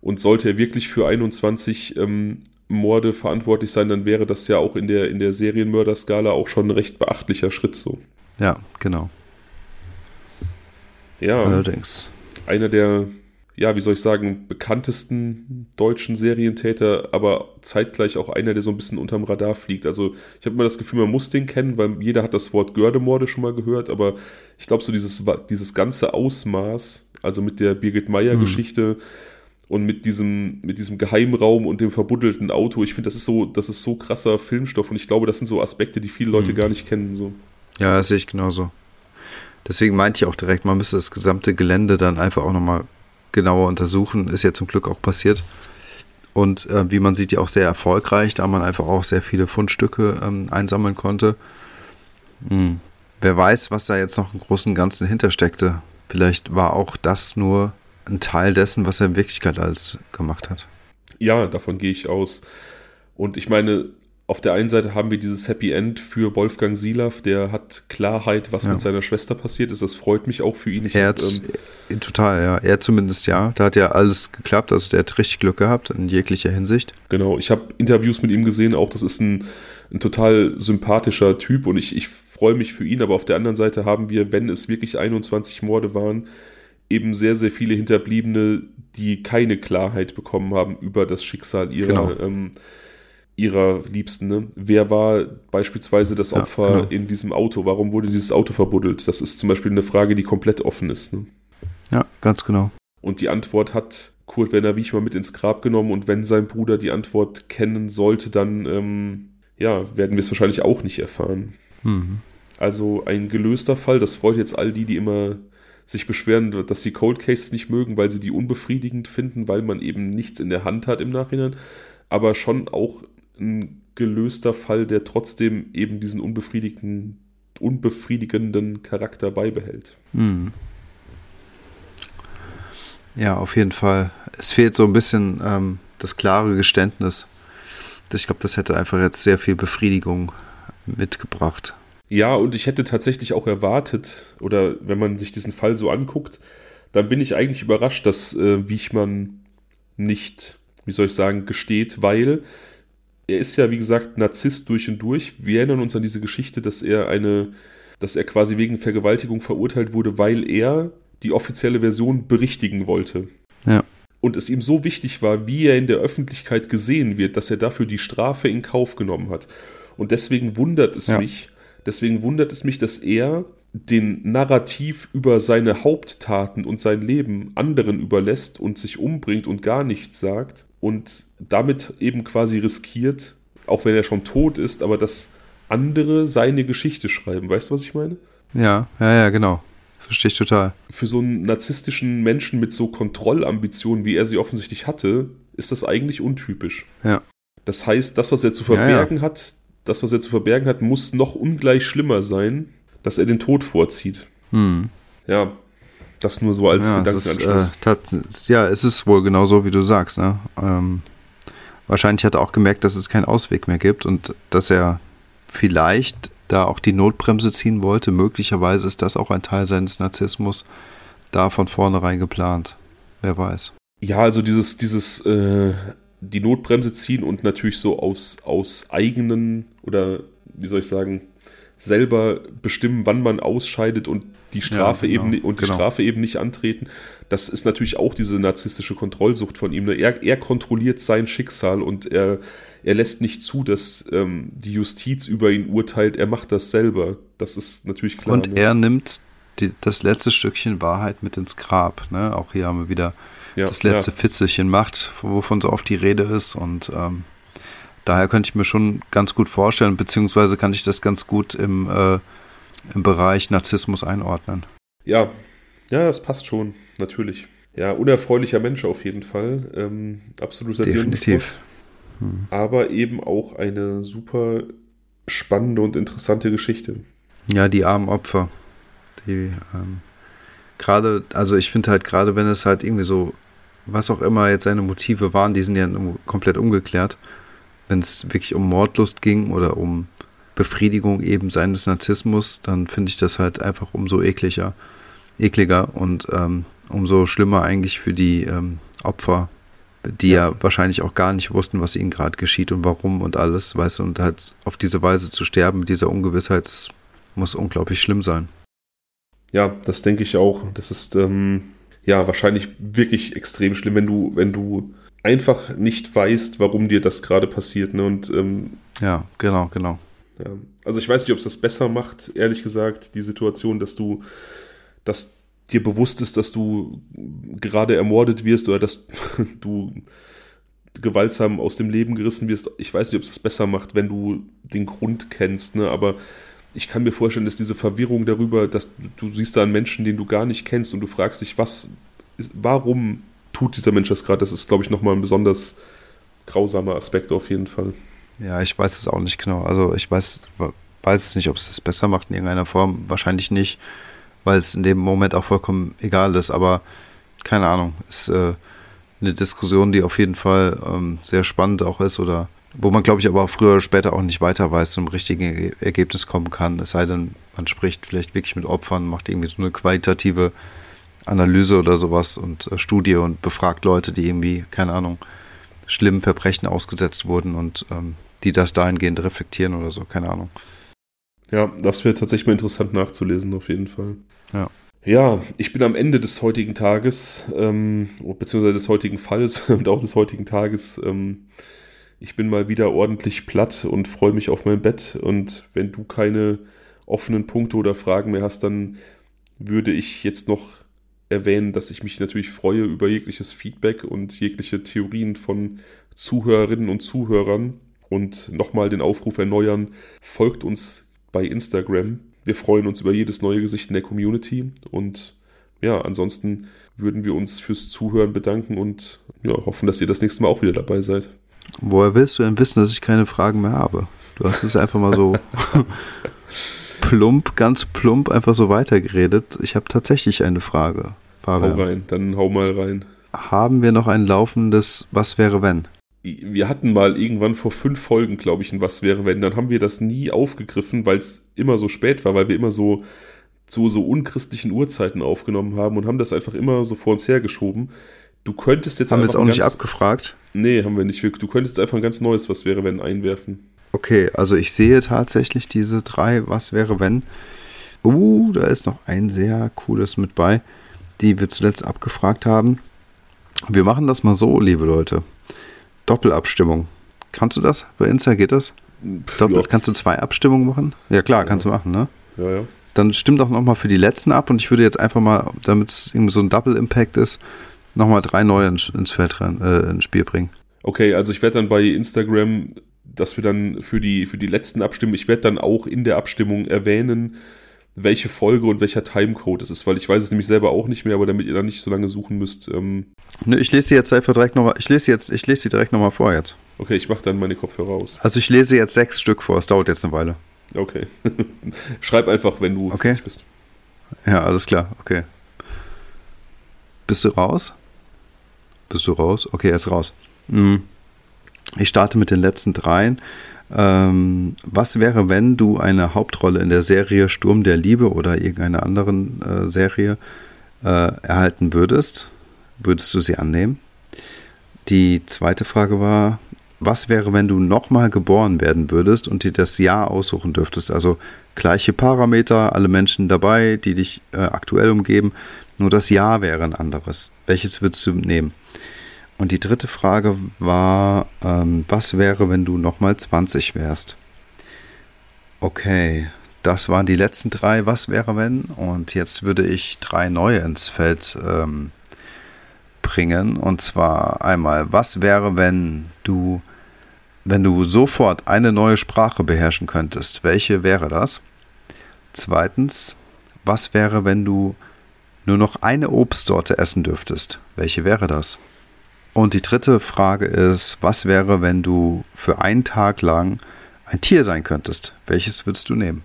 Und sollte er wirklich für 21 ähm, Morde verantwortlich sein, dann wäre das ja auch in der, in der Serienmörderskala auch schon ein recht beachtlicher Schritt so. Ja, genau. Ja. Allerdings. Einer der, ja, wie soll ich sagen, bekanntesten deutschen Serientäter, aber zeitgleich auch einer, der so ein bisschen unterm Radar fliegt. Also ich habe immer das Gefühl, man muss den kennen, weil jeder hat das Wort Gördemorde schon mal gehört, aber ich glaube, so dieses, dieses ganze Ausmaß, also mit der Birgit Meyer-Geschichte, hm und mit diesem, mit diesem Geheimraum und dem verbuddelten Auto. Ich finde, das ist so, das ist so krasser Filmstoff und ich glaube, das sind so Aspekte, die viele Leute mhm. gar nicht kennen. So. Ja, das sehe ich genauso. Deswegen meinte ich auch direkt, man müsste das gesamte Gelände dann einfach auch nochmal genauer untersuchen. Ist ja zum Glück auch passiert. Und äh, wie man sieht, ja auch sehr erfolgreich, da man einfach auch sehr viele Fundstücke ähm, einsammeln konnte. Hm. Wer weiß, was da jetzt noch im Großen und Ganzen hintersteckte. Vielleicht war auch das nur ein Teil dessen, was er in Wirklichkeit alles gemacht hat. Ja, davon gehe ich aus. Und ich meine, auf der einen Seite haben wir dieses Happy End für Wolfgang Silav, der hat Klarheit, was ja. mit seiner Schwester passiert ist. Das freut mich auch für ihn. Ich er hab, ähm, total, ja. Er zumindest ja. Da hat ja alles geklappt. Also der hat richtig Glück gehabt in jeglicher Hinsicht. Genau. Ich habe Interviews mit ihm gesehen. Auch das ist ein, ein total sympathischer Typ und ich, ich freue mich für ihn. Aber auf der anderen Seite haben wir, wenn es wirklich 21 Morde waren, eben sehr, sehr viele Hinterbliebene, die keine Klarheit bekommen haben über das Schicksal ihrer, genau. ähm, ihrer Liebsten. Ne? Wer war beispielsweise das Opfer ja, genau. in diesem Auto? Warum wurde dieses Auto verbuddelt? Das ist zum Beispiel eine Frage, die komplett offen ist. Ne? Ja, ganz genau. Und die Antwort hat Kurt Werner Wiechmann mit ins Grab genommen und wenn sein Bruder die Antwort kennen sollte, dann ähm, ja, werden wir es wahrscheinlich auch nicht erfahren. Mhm. Also ein gelöster Fall, das freut jetzt all die, die immer sich beschweren, dass sie Cold Cases nicht mögen, weil sie die unbefriedigend finden, weil man eben nichts in der Hand hat im Nachhinein. Aber schon auch ein gelöster Fall, der trotzdem eben diesen unbefriedigenden, unbefriedigenden Charakter beibehält. Hm. Ja, auf jeden Fall. Es fehlt so ein bisschen ähm, das klare Geständnis. Ich glaube, das hätte einfach jetzt sehr viel Befriedigung mitgebracht. Ja, und ich hätte tatsächlich auch erwartet, oder wenn man sich diesen Fall so anguckt, dann bin ich eigentlich überrascht, dass äh, Wiechmann nicht, wie soll ich sagen, gesteht, weil er ist ja, wie gesagt, Narzisst durch und durch. Wir erinnern uns an diese Geschichte, dass er eine, dass er quasi wegen Vergewaltigung verurteilt wurde, weil er die offizielle Version berichtigen wollte. Ja. Und es ihm so wichtig war, wie er in der Öffentlichkeit gesehen wird, dass er dafür die Strafe in Kauf genommen hat. Und deswegen wundert es ja. mich, Deswegen wundert es mich, dass er den Narrativ über seine Haupttaten und sein Leben anderen überlässt und sich umbringt und gar nichts sagt und damit eben quasi riskiert, auch wenn er schon tot ist, aber dass andere seine Geschichte schreiben. Weißt du, was ich meine? Ja, ja, ja, genau. Verstehe ich total. Für so einen narzisstischen Menschen mit so Kontrollambitionen, wie er sie offensichtlich hatte, ist das eigentlich untypisch. Ja. Das heißt, das, was er zu verbergen ja, ja. hat, das, was er zu verbergen hat, muss noch ungleich schlimmer sein, dass er den Tod vorzieht. Hm. Ja, das nur so als ja, Gedankenanschluss. Ist, äh, ja, es ist wohl genau so, wie du sagst. Ne? Ähm, wahrscheinlich hat er auch gemerkt, dass es keinen Ausweg mehr gibt und dass er vielleicht da auch die Notbremse ziehen wollte. Möglicherweise ist das auch ein Teil seines Narzissmus da von vornherein geplant. Wer weiß. Ja, also dieses, dieses äh, die Notbremse ziehen und natürlich so aus, aus eigenen oder wie soll ich sagen, selber bestimmen, wann man ausscheidet und die Strafe ja, genau, eben und die genau. Strafe eben nicht antreten. Das ist natürlich auch diese narzisstische Kontrollsucht von ihm. Ne? Er, er kontrolliert sein Schicksal und er, er lässt nicht zu, dass ähm, die Justiz über ihn urteilt. Er macht das selber. Das ist natürlich klar. Und ne? er nimmt die, das letzte Stückchen Wahrheit mit ins Grab. Ne? Auch hier haben wir wieder ja, das letzte ja. Fitzelchen macht, wovon so oft die Rede ist. Und ähm, daher könnte ich mir schon ganz gut vorstellen, beziehungsweise kann ich das ganz gut im, äh, im Bereich Narzissmus einordnen. Ja, ja, das passt schon, natürlich. Ja, unerfreulicher Mensch auf jeden Fall. Ähm, absoluter Definitiv. hm. aber eben auch eine super spannende und interessante Geschichte. Ja, die armen Opfer. Die ähm, gerade, also ich finde halt gerade, wenn es halt irgendwie so, was auch immer jetzt seine Motive waren, die sind ja komplett ungeklärt. Wenn es wirklich um Mordlust ging oder um Befriedigung eben seines Narzissmus, dann finde ich das halt einfach umso ekliger, ekliger und ähm, umso schlimmer eigentlich für die ähm, Opfer, die ja. ja. wahrscheinlich auch gar nicht wussten, was ihnen gerade geschieht und warum und alles, weißt du, und halt auf diese Weise zu sterben mit dieser Ungewissheit, das muss unglaublich schlimm sein. Ja, das denke ich auch. Das ist ähm, ja wahrscheinlich wirklich extrem schlimm, wenn du, wenn du einfach nicht weißt, warum dir das gerade passiert. Ne? Und, ähm, ja, genau, genau. Ja. Also ich weiß nicht, ob es das besser macht, ehrlich gesagt, die Situation, dass du, dass dir bewusst ist, dass du gerade ermordet wirst oder dass [LAUGHS] du gewaltsam aus dem Leben gerissen wirst. Ich weiß nicht, ob es das besser macht, wenn du den Grund kennst, ne? aber ich kann mir vorstellen, dass diese Verwirrung darüber, dass du, du siehst da einen Menschen, den du gar nicht kennst und du fragst dich, was, warum tut dieser Mensch das gerade? Das ist, glaube ich, nochmal ein besonders grausamer Aspekt auf jeden Fall. Ja, ich weiß es auch nicht genau. Also ich weiß, weiß es nicht, ob es das besser macht in irgendeiner Form. Wahrscheinlich nicht, weil es in dem Moment auch vollkommen egal ist. Aber keine Ahnung, ist äh, eine Diskussion, die auf jeden Fall ähm, sehr spannend auch ist oder wo man, glaube ich, aber früher oder später auch nicht weiter weiß, zum richtigen Ergebnis kommen kann. Es sei denn, man spricht vielleicht wirklich mit Opfern, macht irgendwie so eine qualitative Analyse oder sowas und äh, Studie und befragt Leute, die irgendwie, keine Ahnung, schlimmen Verbrechen ausgesetzt wurden und ähm, die das dahingehend reflektieren oder so, keine Ahnung. Ja, das wäre tatsächlich mal interessant nachzulesen, auf jeden Fall. Ja. Ja, ich bin am Ende des heutigen Tages, ähm, beziehungsweise des heutigen Falls [LAUGHS] und auch des heutigen Tages. Ähm, ich bin mal wieder ordentlich platt und freue mich auf mein Bett. Und wenn du keine offenen Punkte oder Fragen mehr hast, dann würde ich jetzt noch erwähnen, dass ich mich natürlich freue über jegliches Feedback und jegliche Theorien von Zuhörerinnen und Zuhörern. Und nochmal den Aufruf erneuern, folgt uns bei Instagram. Wir freuen uns über jedes neue Gesicht in der Community. Und ja, ansonsten würden wir uns fürs Zuhören bedanken und ja, hoffen, dass ihr das nächste Mal auch wieder dabei seid. Woher willst du denn wissen, dass ich keine Fragen mehr habe? Du hast es einfach mal so [LAUGHS] plump, ganz plump einfach so weitergeredet. Ich habe tatsächlich eine Frage. Fabian. Hau rein, dann hau mal rein. Haben wir noch ein laufendes Was wäre wenn? Wir hatten mal irgendwann vor fünf Folgen, glaube ich, ein Was wäre wenn. Dann haben wir das nie aufgegriffen, weil es immer so spät war, weil wir immer so zu so unchristlichen Uhrzeiten aufgenommen haben und haben das einfach immer so vor uns hergeschoben. Du könntest jetzt haben einfach. Haben wir es auch nicht abgefragt? Nee, haben wir nicht. Du könntest einfach ein ganz neues Was wäre wenn einwerfen. Okay, also ich sehe tatsächlich diese drei Was wäre wenn. Uh, da ist noch ein sehr cooles mit bei die wir zuletzt abgefragt haben. Wir machen das mal so, liebe Leute. Doppelabstimmung. Kannst du das? Bei Insta geht das? Doppel, ja. Kannst du zwei Abstimmungen machen? Ja, klar, kannst du machen, ne? Ja, ja. Dann stimmt auch nochmal für die letzten ab und ich würde jetzt einfach mal, damit es irgendwie so ein Double Impact ist, nochmal drei neue ins, ins Feld rein, äh, ins Spiel bringen. Okay, also ich werde dann bei Instagram, dass wir dann für die, für die letzten Abstimmungen, ich werde dann auch in der Abstimmung erwähnen, welche Folge und welcher Timecode es ist, weil ich weiß es nämlich selber auch nicht mehr, aber damit ihr dann nicht so lange suchen müsst. Ähm ne, ich lese sie jetzt einfach direkt nochmal, ich lese jetzt, ich lese sie direkt nochmal vor jetzt. Okay, ich mache dann meine Kopfhörer aus. Also ich lese jetzt sechs Stück vor, es dauert jetzt eine Weile. Okay. [LAUGHS] Schreib einfach, wenn du okay. bist. Ja, alles klar, okay. Bist du raus? Bist du raus? Okay, er ist raus. Hm. Ich starte mit den letzten dreien. Ähm, was wäre, wenn du eine Hauptrolle in der Serie Sturm der Liebe oder irgendeiner anderen äh, Serie äh, erhalten würdest? Würdest du sie annehmen? Die zweite Frage war, was wäre, wenn du nochmal geboren werden würdest und dir das Jahr aussuchen dürftest? Also gleiche Parameter, alle Menschen dabei, die dich äh, aktuell umgeben, nur das Jahr wäre ein anderes. Welches würdest du nehmen? Und die dritte Frage war, ähm, was wäre, wenn du nochmal 20 wärst? Okay, das waren die letzten drei, was wäre, wenn? Und jetzt würde ich drei neue ins Feld ähm, bringen. Und zwar einmal, was wäre, wenn du, wenn du sofort eine neue Sprache beherrschen könntest? Welche wäre das? Zweitens, was wäre, wenn du nur noch eine Obstsorte essen dürftest? Welche wäre das? Und die dritte Frage ist, was wäre, wenn du für einen Tag lang ein Tier sein könntest? Welches würdest du nehmen?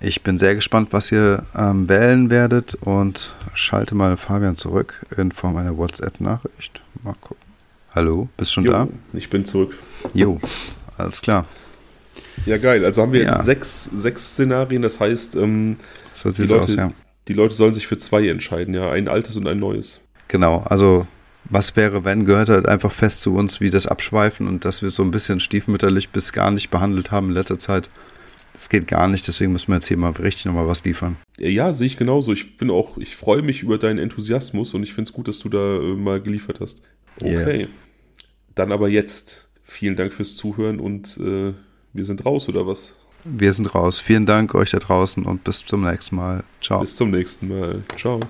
Ich bin sehr gespannt, was ihr ähm, wählen werdet und schalte mal Fabian zurück in Form einer WhatsApp-Nachricht. Mal gucken. Hallo, bist schon jo, da? Ich bin zurück. Jo, alles klar. Ja, geil. Also haben wir jetzt sechs, sechs Szenarien. Das heißt, ähm, so die, Leute, aus, ja. die Leute sollen sich für zwei entscheiden, ja. Ein altes und ein neues. Genau, also was wäre, wenn, gehört halt einfach fest zu uns, wie das Abschweifen und dass wir so ein bisschen stiefmütterlich bis gar nicht behandelt haben in letzter Zeit. Das geht gar nicht, deswegen müssen wir jetzt hier mal richtig nochmal was liefern. Ja, sehe ich genauso. Ich bin auch, ich freue mich über deinen Enthusiasmus und ich finde es gut, dass du da äh, mal geliefert hast. Okay. Yeah. Dann aber jetzt. Vielen Dank fürs Zuhören und äh, wir sind raus, oder was? Wir sind raus. Vielen Dank euch da draußen und bis zum nächsten Mal. Ciao. Bis zum nächsten Mal. Ciao.